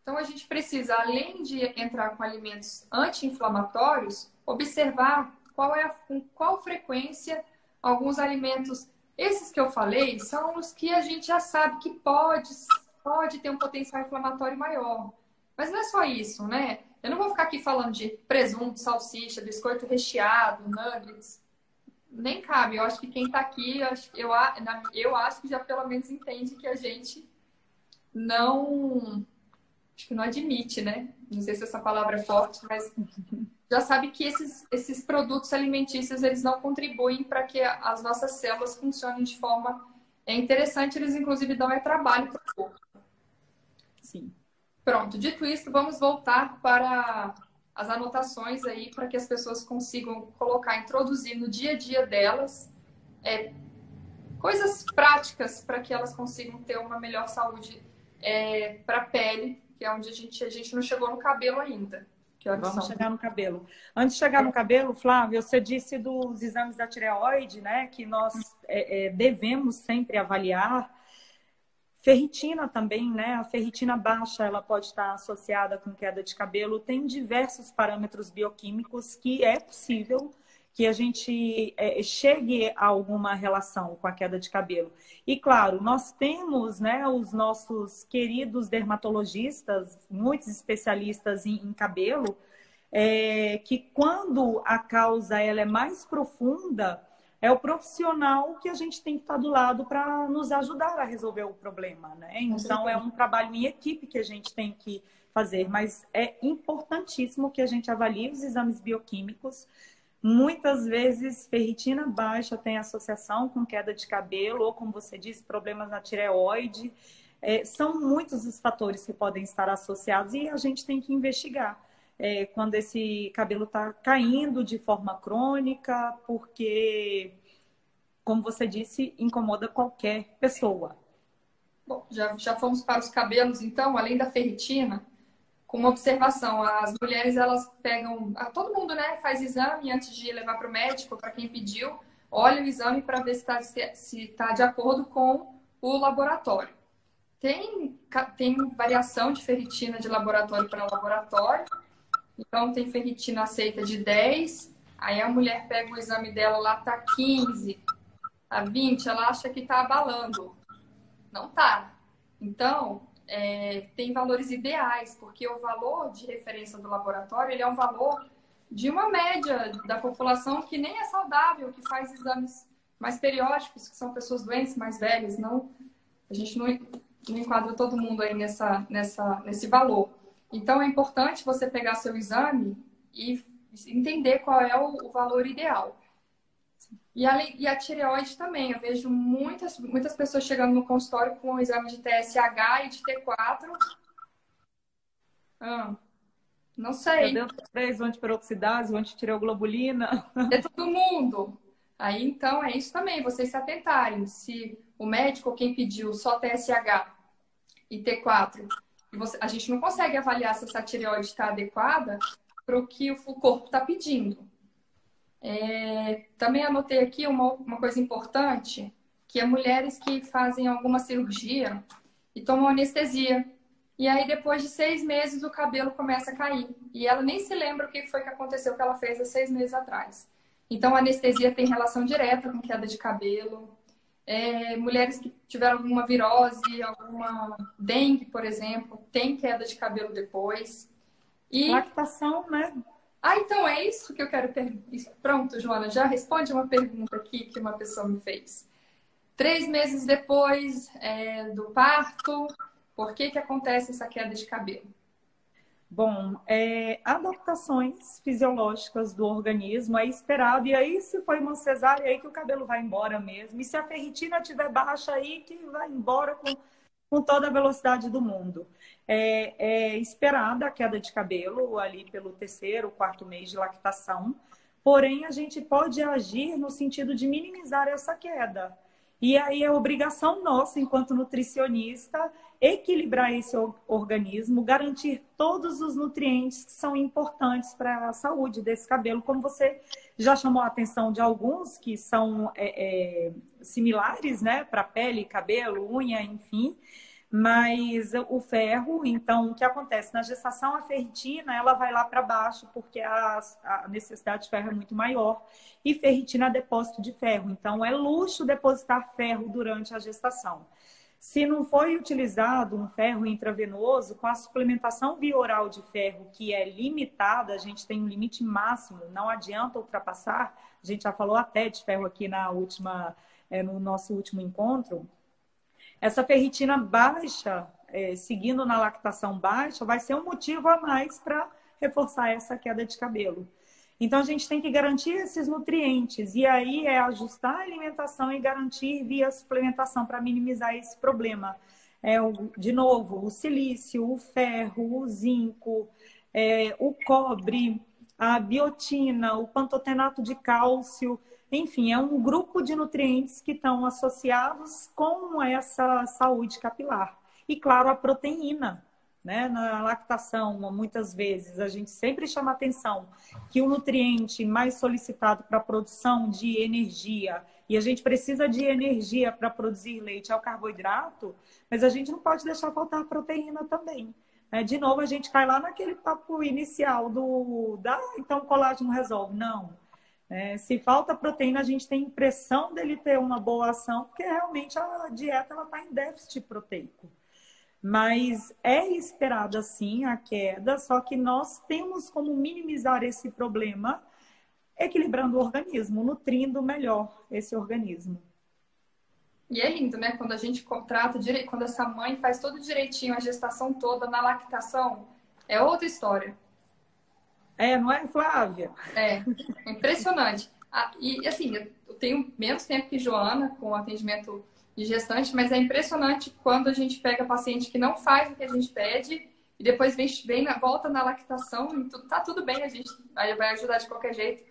A: Então a gente precisa, além de entrar com alimentos anti-inflamatórios, observar qual é a, com qual frequência alguns alimentos esses que eu falei são os que a gente já sabe que pode, pode ter um potencial inflamatório maior. Mas não é só isso, né? Eu não vou ficar aqui falando de presunto, salsicha, biscoito recheado, nuggets. Nem cabe. Eu acho que quem está aqui, eu, eu acho que já pelo menos entende que a gente não. Acho que não admite, né? Não sei se essa palavra é forte, mas já sabe que esses, esses produtos alimentícios eles não contribuem para que as nossas células funcionem de forma é interessante, eles inclusive dão é trabalho para o corpo. Sim. Pronto, dito isso, vamos voltar para as anotações aí para que as pessoas consigam colocar, introduzir no dia a dia delas é, coisas práticas para que elas consigam ter uma melhor saúde é, para a pele, que é onde a gente, a gente não chegou no cabelo ainda.
B: Vamos são? chegar no cabelo. Antes de chegar no cabelo, Flávio, você disse dos exames da tireoide, né? Que nós é, é, devemos sempre avaliar. Ferritina também, né? A ferritina baixa, ela pode estar associada com queda de cabelo. Tem diversos parâmetros bioquímicos que é possível que a gente é, chegue a alguma relação com a queda de cabelo. E claro, nós temos né, os nossos queridos dermatologistas, muitos especialistas em, em cabelo, é, que quando a causa ela é mais profunda, é o profissional que a gente tem que estar do lado para nos ajudar a resolver o problema, né? Então é um trabalho em equipe que a gente tem que fazer, mas é importantíssimo que a gente avalie os exames bioquímicos Muitas vezes, ferritina baixa tem associação com queda de cabelo, ou, como você disse, problemas na tireoide. É, são muitos os fatores que podem estar associados e a gente tem que investigar. É, quando esse cabelo está caindo de forma crônica, porque, como você disse, incomoda qualquer pessoa.
A: Bom, já, já fomos para os cabelos, então, além da ferritina, com uma observação. As mulheres, elas pegam. Todo mundo, né, faz exame antes de levar para o médico, para quem pediu, olha o exame para ver se está se tá de acordo com o laboratório. Tem, tem variação de ferritina de laboratório para laboratório. Então, tem ferritina aceita de 10. Aí a mulher pega o exame dela lá, tá 15, tá 20, ela acha que tá abalando. Não tá. Então, é, tem valores ideais, porque o valor de referência do laboratório ele é um valor de uma média da população que nem é saudável, que faz exames mais periódicos, que são pessoas doentes, mais velhas. Não, a gente não, não enquadra todo mundo aí nessa, nessa, nesse valor. Então é importante você pegar seu exame e entender qual é o, o valor ideal. E a, e a tireoide também. Eu vejo muitas, muitas pessoas chegando no consultório com o exame de TSH e de T4. Ah, não sei.
B: Deus, o antiperoxidase, o antitireoglobulina. *laughs*
A: É todo mundo. Aí, então, é isso também, vocês se atentarem. Se o médico, quem pediu só TSH e T4, e você, a gente não consegue avaliar se essa tireoide está adequada para o que o corpo está pedindo. É, também anotei aqui uma, uma coisa importante, que é mulheres que fazem alguma cirurgia e tomam anestesia. E aí, depois de seis meses, o cabelo começa a cair. E ela nem se lembra o que foi que aconteceu que ela fez há seis meses atrás. Então, a anestesia tem relação direta com queda de cabelo. É, mulheres que tiveram alguma virose, alguma dengue, por exemplo, tem queda de cabelo depois.
B: E... Lactação, né?
A: Ah, então é isso que eu quero perguntar. Pronto, Joana, já responde uma pergunta aqui que uma pessoa me fez. Três meses depois é, do parto, por que, que acontece essa queda de cabelo?
B: Bom, é, adaptações fisiológicas do organismo é esperado, e aí se foi uma cesárea, aí que o cabelo vai embora mesmo. E se a ferritina estiver baixa, aí que vai embora com, com toda a velocidade do mundo. É, é esperada a queda de cabelo ali pelo terceiro, quarto mês de lactação, porém a gente pode agir no sentido de minimizar essa queda. E aí é obrigação nossa, enquanto nutricionista, equilibrar esse organismo, garantir todos os nutrientes que são importantes para a saúde desse cabelo, como você já chamou a atenção de alguns que são é, é, similares, né, para pele, cabelo, unha, enfim. Mas o ferro, então, o que acontece? Na gestação, a ferritina, ela vai lá para baixo, porque a, a, necessidade de ferro é muito maior. E ferritina é depósito de ferro. Então, é luxo depositar ferro durante a gestação. Se não foi utilizado um ferro intravenoso, com a suplementação bioral de ferro, que é limitada, a gente tem um limite máximo, não adianta ultrapassar. A gente já falou até de ferro aqui na última, é, no nosso último encontro essa ferritina baixa, é, seguindo na lactação baixa, vai ser um motivo a mais para reforçar essa queda de cabelo. Então, a gente tem que garantir esses nutrientes. E aí é ajustar a alimentação e garantir via suplementação para minimizar esse problema. É, de novo, o silício, o ferro, o zinco, é, o cobre, a biotina, o pantotenato de cálcio. Enfim, é um grupo de nutrientes que estão associados com essa saúde capilar. E, claro, a proteína. Né? Na lactação, muitas vezes, a gente sempre chama atenção que o nutriente mais solicitado para a produção de energia, e a gente precisa de energia para produzir leite, é o carboidrato, mas a gente não pode deixar faltar proteína também. Né? De novo, a gente cai lá naquele papo inicial do da, então o colágeno resolve. Não é, se falta proteína, a gente tem impressão dele ter uma boa ação, porque realmente a dieta está em déficit proteico. Mas é esperada sim a queda, só que nós temos como minimizar esse problema equilibrando o organismo, nutrindo melhor esse organismo.
A: E é lindo, né? Quando a gente contrata, quando essa mãe faz tudo direitinho, a gestação toda na lactação, é outra história.
B: É, não é, Flávia?
A: É, é impressionante. Ah, e assim, eu tenho menos tempo que Joana com atendimento de gestante, mas é impressionante quando a gente pega paciente que não faz o que a gente pede e depois vem, vem na volta na lactação e tudo, tá tudo bem, a gente vai ajudar de qualquer jeito,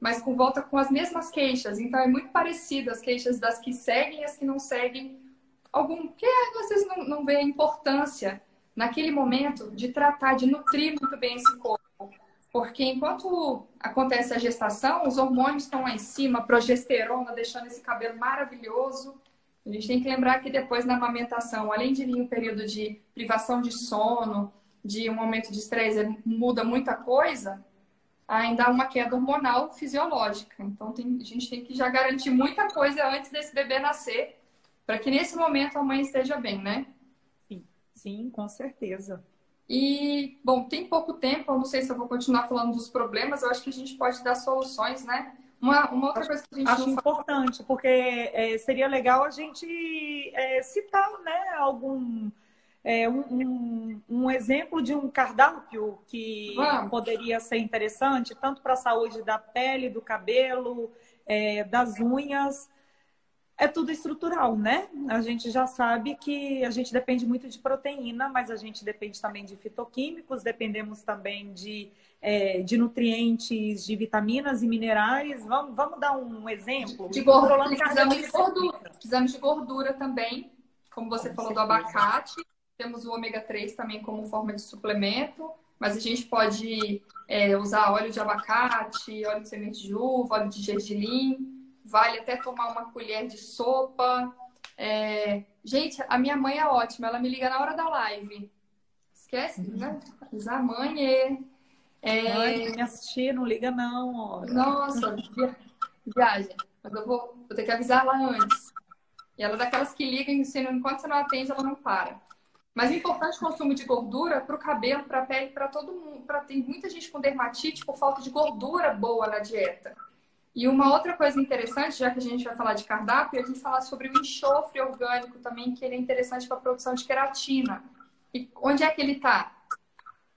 A: mas com volta com as mesmas queixas. Então é muito parecido as queixas das que seguem e as que não seguem. Algum que vocês não, não vê a importância naquele momento de tratar, de nutrir muito bem esse corpo. Porque enquanto acontece a gestação, os hormônios estão lá em cima, progesterona, deixando esse cabelo maravilhoso. A gente tem que lembrar que depois na amamentação, além de vir um período de privação de sono, de um momento de estresse, muda muita coisa, ainda há uma queda hormonal fisiológica. Então tem, a gente tem que já garantir muita coisa antes desse bebê nascer, para que nesse momento a mãe esteja bem, né?
B: Sim, sim, com certeza.
A: E, bom, tem pouco tempo, eu não sei se eu vou continuar falando dos problemas, eu acho que a gente pode dar soluções, né? Uma, uma outra coisa que a gente
B: acho importante, porque é, seria legal a gente é, citar, né, algum é, um, um, um, exemplo de um cardápio que Vamos. poderia ser interessante, tanto para a saúde da pele, do cabelo, é, das unhas, é tudo estrutural, né? A gente já sabe que a gente depende muito de proteína, mas a gente depende também de fitoquímicos, dependemos também de, é, de nutrientes, de vitaminas e minerais. Vamos, vamos dar um exemplo?
A: De gordura, precisamos de gordura. Precisamos de gordura também, como você Com falou certeza. do abacate. Temos o ômega 3 também como forma de suplemento, mas a gente pode é, usar óleo de abacate, óleo de semente de uva, óleo de gergelim vale até tomar uma colher de sopa. É... Gente, a minha mãe é ótima, ela me liga na hora da live. Esquece, né? Avisar mãe.
B: É... Mãe, me assistir, não liga não.
A: Nossa, viagem. Mas eu vou, vou ter que avisar lá antes. E ela é daquelas que ligam e enquanto você não atende, ela não para. Mas é importante o consumo de gordura para o cabelo, para a pele, para todo mundo. Pra, tem muita gente com dermatite por falta de gordura boa na dieta. E uma outra coisa interessante, já que a gente vai falar de cardápio, é a gente falar sobre o enxofre orgânico também, que ele é interessante para a produção de queratina. E onde é que ele está?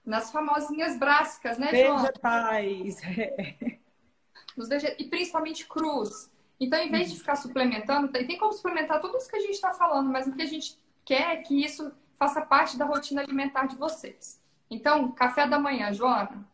A: Nas famosinhas brásicas, né,
B: João? Vegetais. *laughs*
A: Nos veget... E principalmente crus. Então, em vez de ficar suplementando, tem como suplementar tudo isso que a gente está falando, mas o que a gente quer é que isso faça parte da rotina alimentar de vocês. Então, café da manhã, Joana.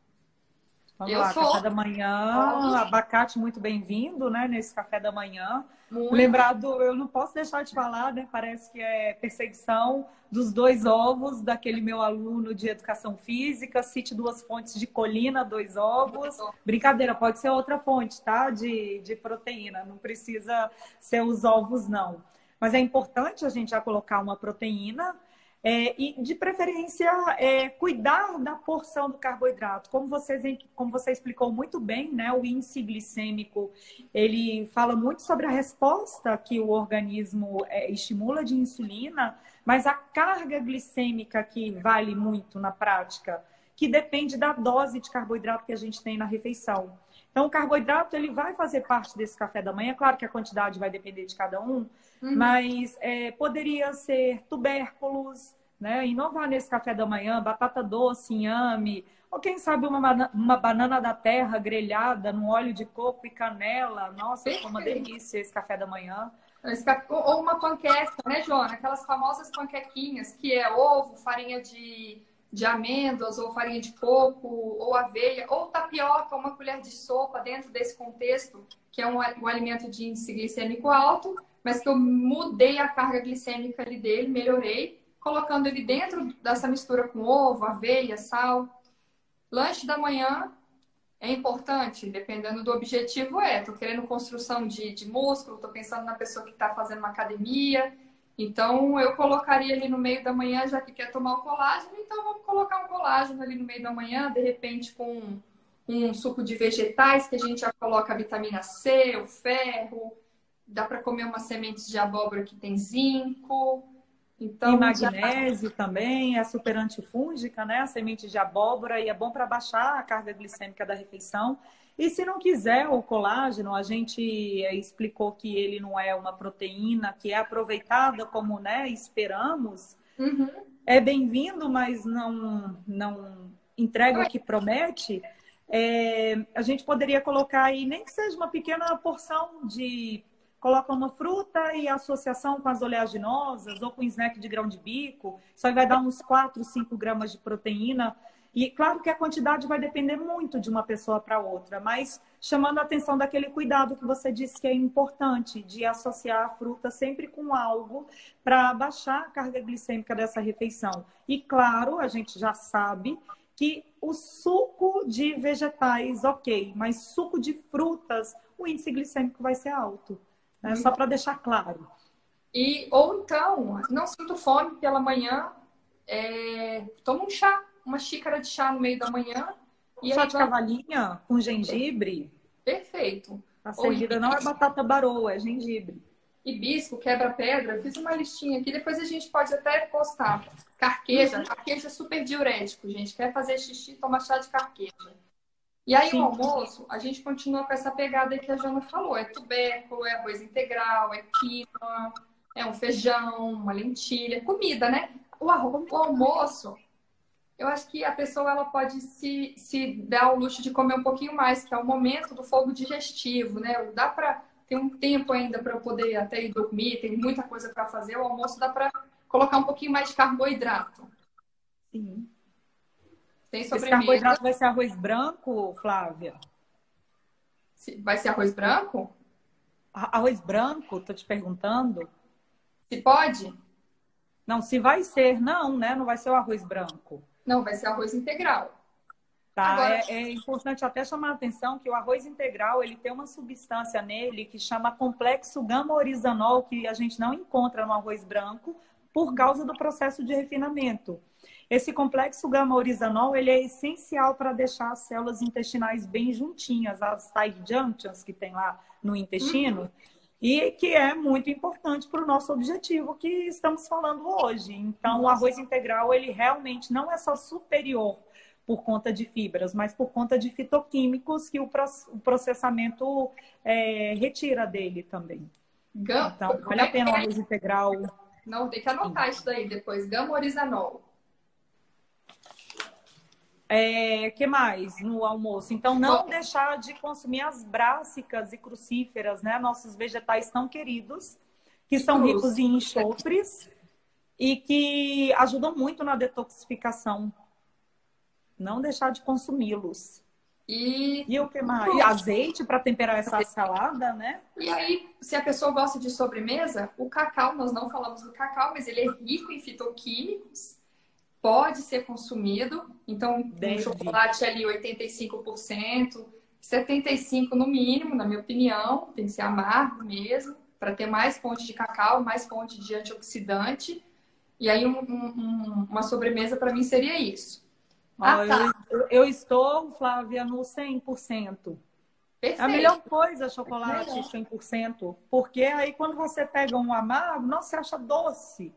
B: Vamos eu lá, sou... café da manhã, abacate muito bem-vindo, né, nesse café da manhã. Muito. Lembrado, eu não posso deixar de falar, né? Parece que é perseguição dos dois ovos daquele meu aluno de educação física. Cite duas fontes de colina, dois ovos. Brincadeira, pode ser outra fonte, tá? De, de proteína, não precisa ser os ovos, não. Mas é importante a gente já colocar uma proteína é, e, de preferência, é, cuidar da porção do carboidrato. Como, vocês, como você explicou muito bem, né, o índice glicêmico, ele fala muito sobre a resposta que o organismo é, estimula de insulina, mas a carga glicêmica que vale muito na prática, que depende da dose de carboidrato que a gente tem na refeição. Então, o carboidrato ele vai fazer parte desse café da manhã. Claro que a quantidade vai depender de cada um, uhum. mas é, poderia ser tubérculos, né? Inovar nesse café da manhã, batata doce, inhame, ou quem sabe uma, uma banana da terra grelhada no óleo de coco e canela. Nossa, é uma delícia esse café da manhã.
A: Ou uma panqueca, né, Joana? Aquelas famosas panquequinhas, que é ovo, farinha de de amêndoas, ou farinha de coco, ou aveia, ou tapioca, uma colher de sopa dentro desse contexto, que é um, um alimento de índice glicêmico alto, mas que eu mudei a carga glicêmica ali dele, melhorei, colocando ele dentro dessa mistura com ovo, aveia, sal. Lanche da manhã é importante, dependendo do objetivo, é. Tô querendo construção de, de músculo, tô pensando na pessoa que está fazendo uma academia, então, eu colocaria ali no meio da manhã, já que quer tomar o colágeno, então vamos colocar um colágeno ali no meio da manhã, de repente com um suco de vegetais, que a gente já coloca a vitamina C, o ferro, dá para comer umas sementes de abóbora que tem zinco.
B: Então, e magnésio já... também, é super antifúngica, né? A semente de abóbora, e é bom para baixar a carga glicêmica da refeição. E se não quiser o colágeno, a gente explicou que ele não é uma proteína que é aproveitada como né, esperamos. Uhum. É bem-vindo, mas não, não entrega o que promete. É, a gente poderia colocar aí, nem que seja uma pequena porção de. Coloca uma fruta e associação com as oleaginosas ou com snack de grão de bico. Aí vai dar uns 4, 5 gramas de proteína e claro que a quantidade vai depender muito de uma pessoa para outra, mas chamando a atenção daquele cuidado que você disse que é importante, de associar a fruta sempre com algo para baixar a carga glicêmica dessa refeição. E claro, a gente já sabe que o suco de vegetais, ok, mas suco de frutas, o índice glicêmico vai ser alto. Né? Só para deixar claro.
A: E, ou então, não sinto fome pela manhã, é, toma um chá uma xícara de chá no meio da manhã.
B: E chá de vai... cavalinha com gengibre?
A: Perfeito.
B: A seguida não é batata baroa, é gengibre.
A: Hibisco, quebra-pedra. Fiz uma listinha aqui, depois a gente pode até postar. Carqueja. Uhum. Carqueja é super diurético, gente. Quer fazer xixi, toma chá de carqueja. E aí, Sim. o almoço, a gente continua com essa pegada que a Jana falou. É tubérculo, é arroz integral, é quinoa, é um feijão, uma lentilha. Comida, né? O, arroz, o almoço eu acho que a pessoa ela pode se, se dar o luxo de comer um pouquinho mais, que é o momento do fogo digestivo, né? Dá para ter um tempo ainda para eu poder até ir dormir, tem muita coisa para fazer. O almoço dá para colocar um pouquinho mais de carboidrato.
B: Sim. Tem sobremesa. Esse carboidrato vai ser arroz branco, Flávia?
A: Vai ser arroz branco?
B: Arroz branco, tô te perguntando.
A: Se pode?
B: Não, se vai ser, não, né? Não vai ser o arroz branco.
A: Não, vai ser arroz integral.
B: Tá, Agora... é, é, importante até chamar a atenção que o arroz integral ele tem uma substância nele que chama complexo gama-orizanol, que a gente não encontra no arroz branco, por causa do processo de refinamento. Esse complexo gama-orizanol ele é essencial para deixar as células intestinais bem juntinhas, as tight junctions que tem lá no intestino, uhum. e que é muito importante para o nosso objetivo que estamos falando hoje. Então, o arroz integral ele realmente não é só superior por conta de fibras, mas por conta de fitoquímicos que o processamento é, retira dele também.
A: Gam...
B: Então, vale a pena o arroz integral.
A: Não, tem que anotar isso daí depois. Gamorizanol.
B: É, que mais no almoço? Então, não Bom, deixar de consumir as brássicas e crucíferas, né? Nossos vegetais tão queridos, que são cruz. ricos em enxofres e que ajudam muito na detoxificação. Não deixar de consumi-los.
A: E,
B: e o que mais? E azeite para temperar essa salada, né?
A: E aí, se a pessoa gosta de sobremesa, o cacau, nós não falamos do cacau, mas ele é rico em fitoquímicos pode ser consumido. Então, Deve. um chocolate ali 85%, 75% no mínimo, na minha opinião, tem que ser amargo mesmo, para ter mais fonte de cacau, mais fonte de antioxidante. E aí, um, um, uma sobremesa para mim seria isso.
B: Ah, tá. eu, eu, estou, Flávia, no 100%. Perfeito. A melhor coisa, chocolate é 100%. Porque aí, quando você pega um amargo, não se acha doce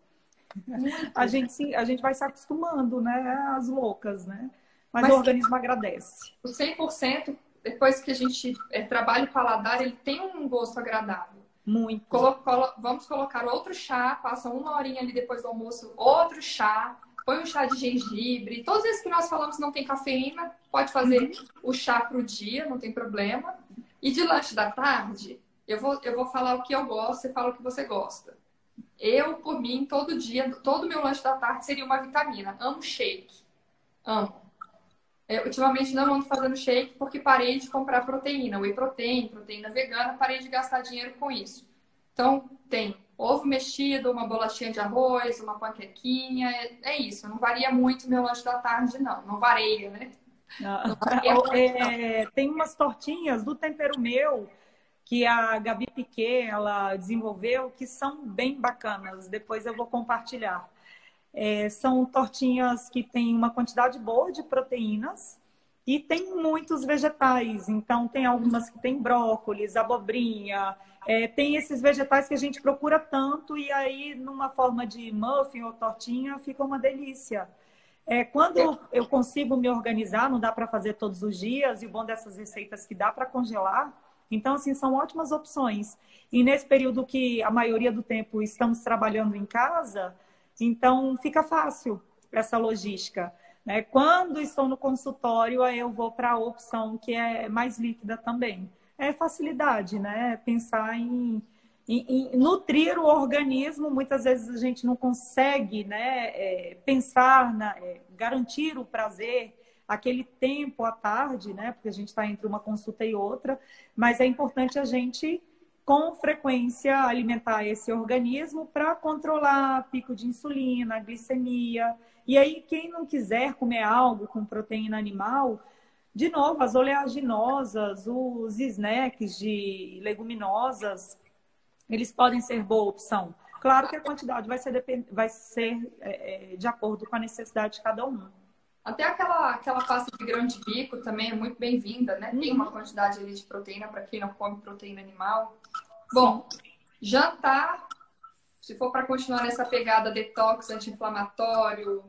B: a gente, a gente vai se acostumando, né? As loucas, né? Mas, Mas o organismo agradece.
A: O 100%, depois que a gente é, trabalha o paladar, ele tem um gosto agradável.
B: Muito.
A: Colo colo vamos colocar outro chá, passa uma horinha ali depois do almoço, outro chá, põe um chá de gengibre. Todos esses que nós falamos não tem cafeína, pode fazer uhum. o chá pro dia, não tem problema. E de lanche da tarde, eu vou, eu vou falar o que eu gosto, você fala o que você gosta. Eu, por mim, todo dia, todo meu lanche da tarde seria uma vitamina. Amo shake. Amo. Eu, ultimamente não ando fazendo shake porque parei de comprar proteína, whey protein, proteína vegana, parei de gastar dinheiro com isso. Então, tem ovo mexido, uma bolachinha de arroz, uma panquequinha, é, é isso. Não varia muito meu lanche da tarde, não. Não varia, né?
B: Não. Não varia *laughs* muito, é. Tem umas tortinhas do tempero meu que a Gabi Piquet ela desenvolveu que são bem bacanas. Depois eu vou compartilhar. É, são tortinhas que têm uma quantidade boa de proteínas e tem muitos vegetais. Então tem algumas que tem brócolis, abobrinha, é, tem esses vegetais que a gente procura tanto e aí numa forma de muffin ou tortinha fica uma delícia. É, quando eu consigo me organizar, não dá para fazer todos os dias, e o bom dessas receitas que dá para congelar, então, assim, são ótimas opções. E nesse período que a maioria do tempo estamos trabalhando em casa, então fica fácil essa logística. Né? Quando estou no consultório, aí eu vou para a opção que é mais líquida também. É facilidade, né? Pensar em, em, em nutrir o organismo. Muitas vezes a gente não consegue né, é, pensar, na, é, garantir o prazer aquele tempo à tarde, né? Porque a gente está entre uma consulta e outra, mas é importante a gente com frequência alimentar esse organismo para controlar pico de insulina, glicemia. E aí, quem não quiser comer algo com proteína animal, de novo, as oleaginosas, os snacks de leguminosas, eles podem ser boa opção. Claro que a quantidade vai ser, vai ser é, é, de acordo com a necessidade de cada um.
A: Até aquela, aquela pasta de grão de bico também é muito bem-vinda, né? Tem uma quantidade ali de proteína para quem não come proteína animal. Bom, jantar, se for para continuar nessa pegada detox, anti-inflamatório,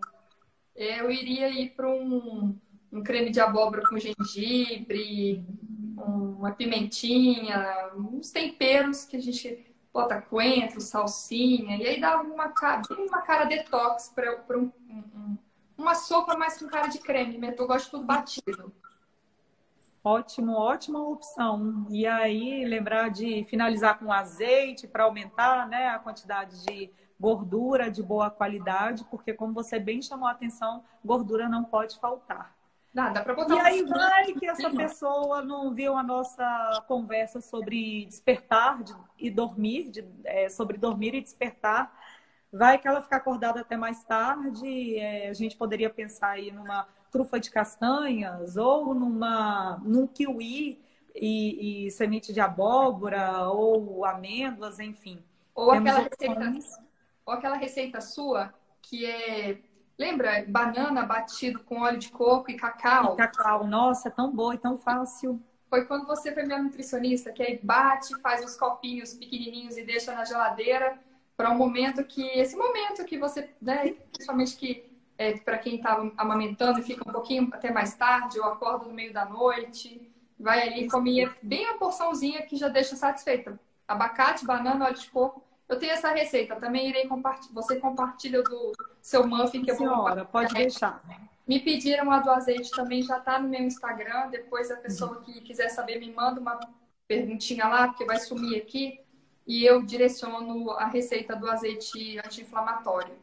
A: eu iria ir para um, um creme de abóbora com gengibre, uma pimentinha, uns temperos que a gente bota coentro, salsinha, e aí dá uma cara, uma cara detox para um, um uma sopa mais com cara de creme, né? Eu gosto tudo batido.
B: Ótimo, ótima opção. E aí, lembrar de finalizar com azeite para aumentar né, a quantidade de gordura de boa qualidade, porque, como você bem chamou a atenção, gordura não pode faltar.
A: Dá, dá para botar
B: E aí vai que essa pessoa não viu a nossa conversa sobre despertar de, e dormir, de, é, sobre dormir e despertar Vai que ela ficar acordada até mais tarde, é, a gente poderia pensar aí numa trufa de castanhas ou numa, num kiwi e, e semente de abóbora ou amêndoas, enfim.
A: Ou aquela receita, ou aquela receita sua que é Lembra? Banana batido com óleo de coco e cacau.
B: E cacau, nossa, é tão boa e tão fácil.
A: Foi quando você foi minha nutricionista, que aí bate, faz os copinhos pequenininhos e deixa na geladeira para um momento que esse momento que você, né, principalmente que é, para quem estava amamentando e fica um pouquinho até mais tarde, ou acorda no meio da noite, vai ali e comia bem a porçãozinha que já deixa satisfeita. Abacate, banana, óleo de coco. Eu tenho essa receita, também irei compartilhar. Você compartilha do seu muffin que eu
B: Senhora, vou Senhora, pode deixar.
A: Me pediram a do azeite também, já está no meu Instagram. Depois a pessoa que quiser saber me manda uma perguntinha lá, porque vai sumir aqui. E eu direciono a receita do azeite anti-inflamatório.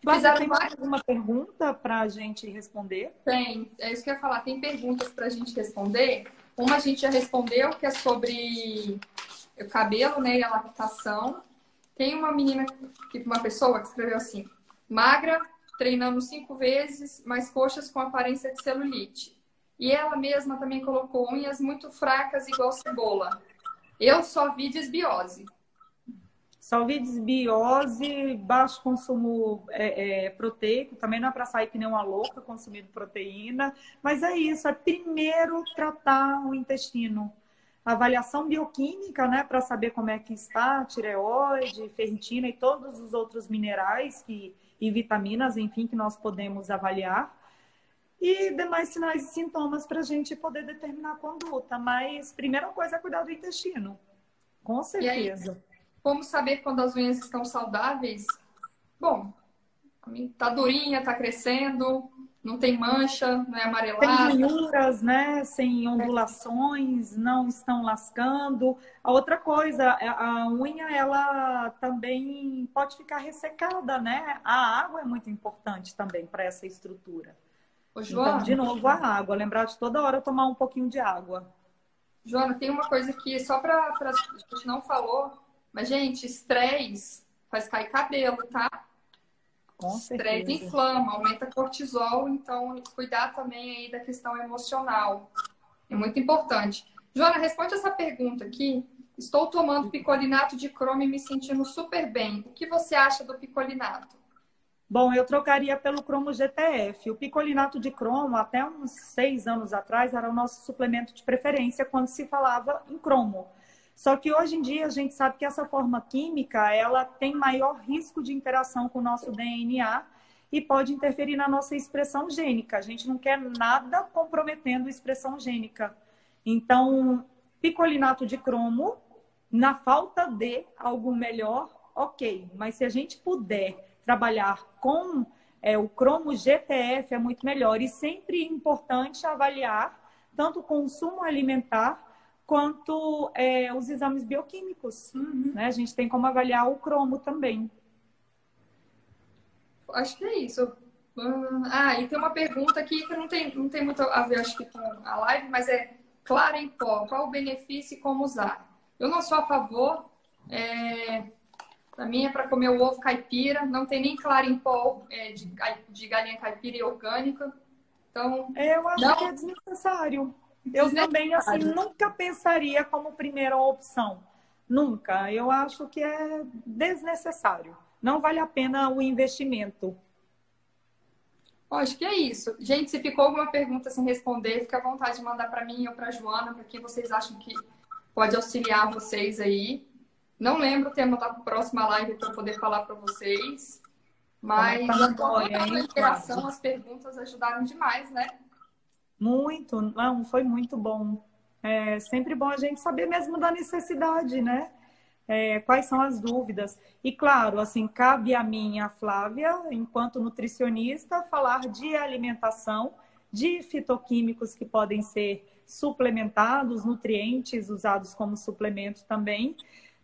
B: Fizeram tem mais alguma pergunta para a gente responder?
A: Tem, é isso que eu ia falar. Tem perguntas para a gente responder. Uma a gente já respondeu, que é sobre o cabelo né, e a lactação. Tem uma menina, uma pessoa que escreveu assim: magra, treinando cinco vezes, mas coxas com aparência de celulite. E ela mesma também colocou unhas muito fracas, igual cebola. Eu só vi desbiose.
B: Só vi desbiose, baixo consumo é, é, proteico, também não é para sair que nem uma louca consumindo proteína, mas é isso, é primeiro tratar o intestino. Avaliação bioquímica, né, para saber como é que está, tireoide, ferritina e todos os outros minerais que e vitaminas, enfim, que nós podemos avaliar. E demais sinais e sintomas para a gente poder determinar a conduta. Mas primeira coisa é cuidar do intestino. Com certeza.
A: Aí, como saber quando as unhas estão saudáveis? Bom, tá durinha, tá crescendo, não tem mancha, não é amarelada.
B: Tem ranhuras, né? Sem ondulações, não estão lascando. A outra coisa, é, a unha, ela também pode ficar ressecada, né? A água é muito importante também para essa estrutura. Ô, Joana, então, de novo, a água. Lembrar de toda hora tomar um pouquinho de água.
A: Joana, tem uma coisa que só para a gente não falou, mas, gente, estresse faz cair cabelo, tá?
B: Com
A: Estresse inflama, aumenta cortisol, então cuidar também aí da questão emocional. É muito importante. Joana, responde essa pergunta aqui. Estou tomando picolinato de cromo e me sentindo super bem. O que você acha do picolinato?
B: Bom, eu trocaria pelo cromo GTF. O picolinato de cromo, até uns seis anos atrás, era o nosso suplemento de preferência quando se falava em cromo. Só que hoje em dia a gente sabe que essa forma química ela tem maior risco de interação com o nosso DNA e pode interferir na nossa expressão gênica. A gente não quer nada comprometendo a expressão gênica. Então, picolinato de cromo, na falta de algo melhor, ok. Mas se a gente puder trabalhar com é, o cromo GTF, é muito melhor. E sempre importante avaliar tanto o consumo alimentar quanto é, os exames bioquímicos. Uhum. Né? A gente tem como avaliar o cromo também.
A: Acho que é isso. Ah, e tem uma pergunta aqui que não tem, não tem muito a ver, acho que, com a live, mas é clara em pó. Qual o benefício e como usar? Eu não sou a favor. É... Para mim é para comer o ovo caipira. Não tem nem clara em pó é, de, de galinha caipira e orgânica. Então,
B: eu acho não... que é desnecessário. Eu também, assim, nunca pensaria como primeira opção. Nunca. Eu acho que é desnecessário. Não vale a pena o investimento.
A: Acho que é isso. Gente, se ficou alguma pergunta sem responder, fica à vontade de mandar para mim ou para Joana, para quem vocês acham que pode auxiliar vocês aí. Não lembro o tema da próxima live para poder falar para vocês, mas a interação, as perguntas ajudaram demais, né?
B: Muito, não, foi muito bom. É sempre bom a gente saber mesmo da necessidade, né? É, quais são as dúvidas. E claro, assim, cabe a mim, a Flávia, enquanto nutricionista, falar de alimentação, de fitoquímicos que podem ser suplementados, nutrientes usados como suplemento também,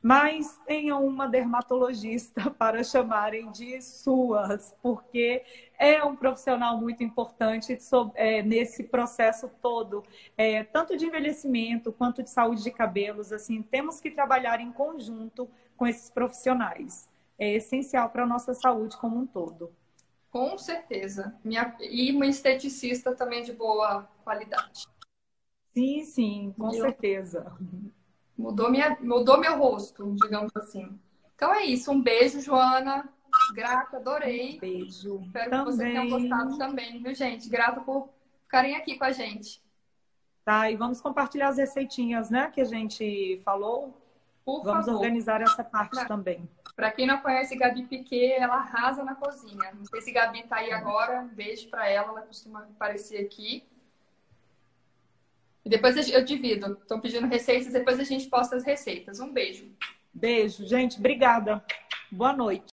B: mas tenham uma dermatologista *laughs* para chamarem de suas, porque é um profissional muito importante é, nesse processo todo, é, tanto de envelhecimento quanto de saúde de cabelos. Assim, temos que trabalhar em conjunto com esses profissionais. É essencial para a nossa saúde como um todo.
A: Com certeza. Minha... E uma esteticista também de boa qualidade.
B: Sim, sim, com certeza.
A: Mudou, minha, mudou meu rosto, digamos assim. Então é isso. Um beijo, Joana. Grata, adorei.
B: Um beijo.
A: Espero
B: também.
A: que vocês tenham gostado também, viu, gente? Grata por ficarem aqui com a gente.
B: Tá, e vamos compartilhar as receitinhas, né, que a gente falou.
A: Por
B: vamos
A: favor.
B: organizar essa parte
A: Pra-
B: também.
A: Pra quem não conhece Gabi Piquet, ela arrasa na cozinha. Não sei se Gabi tá aí agora. Um beijo pra ela, ela costuma aparecer aqui. E depois eu divido. Estão pedindo receitas, depois a gente posta as receitas. Um beijo.
B: Beijo, gente. Obrigada. Boa noite.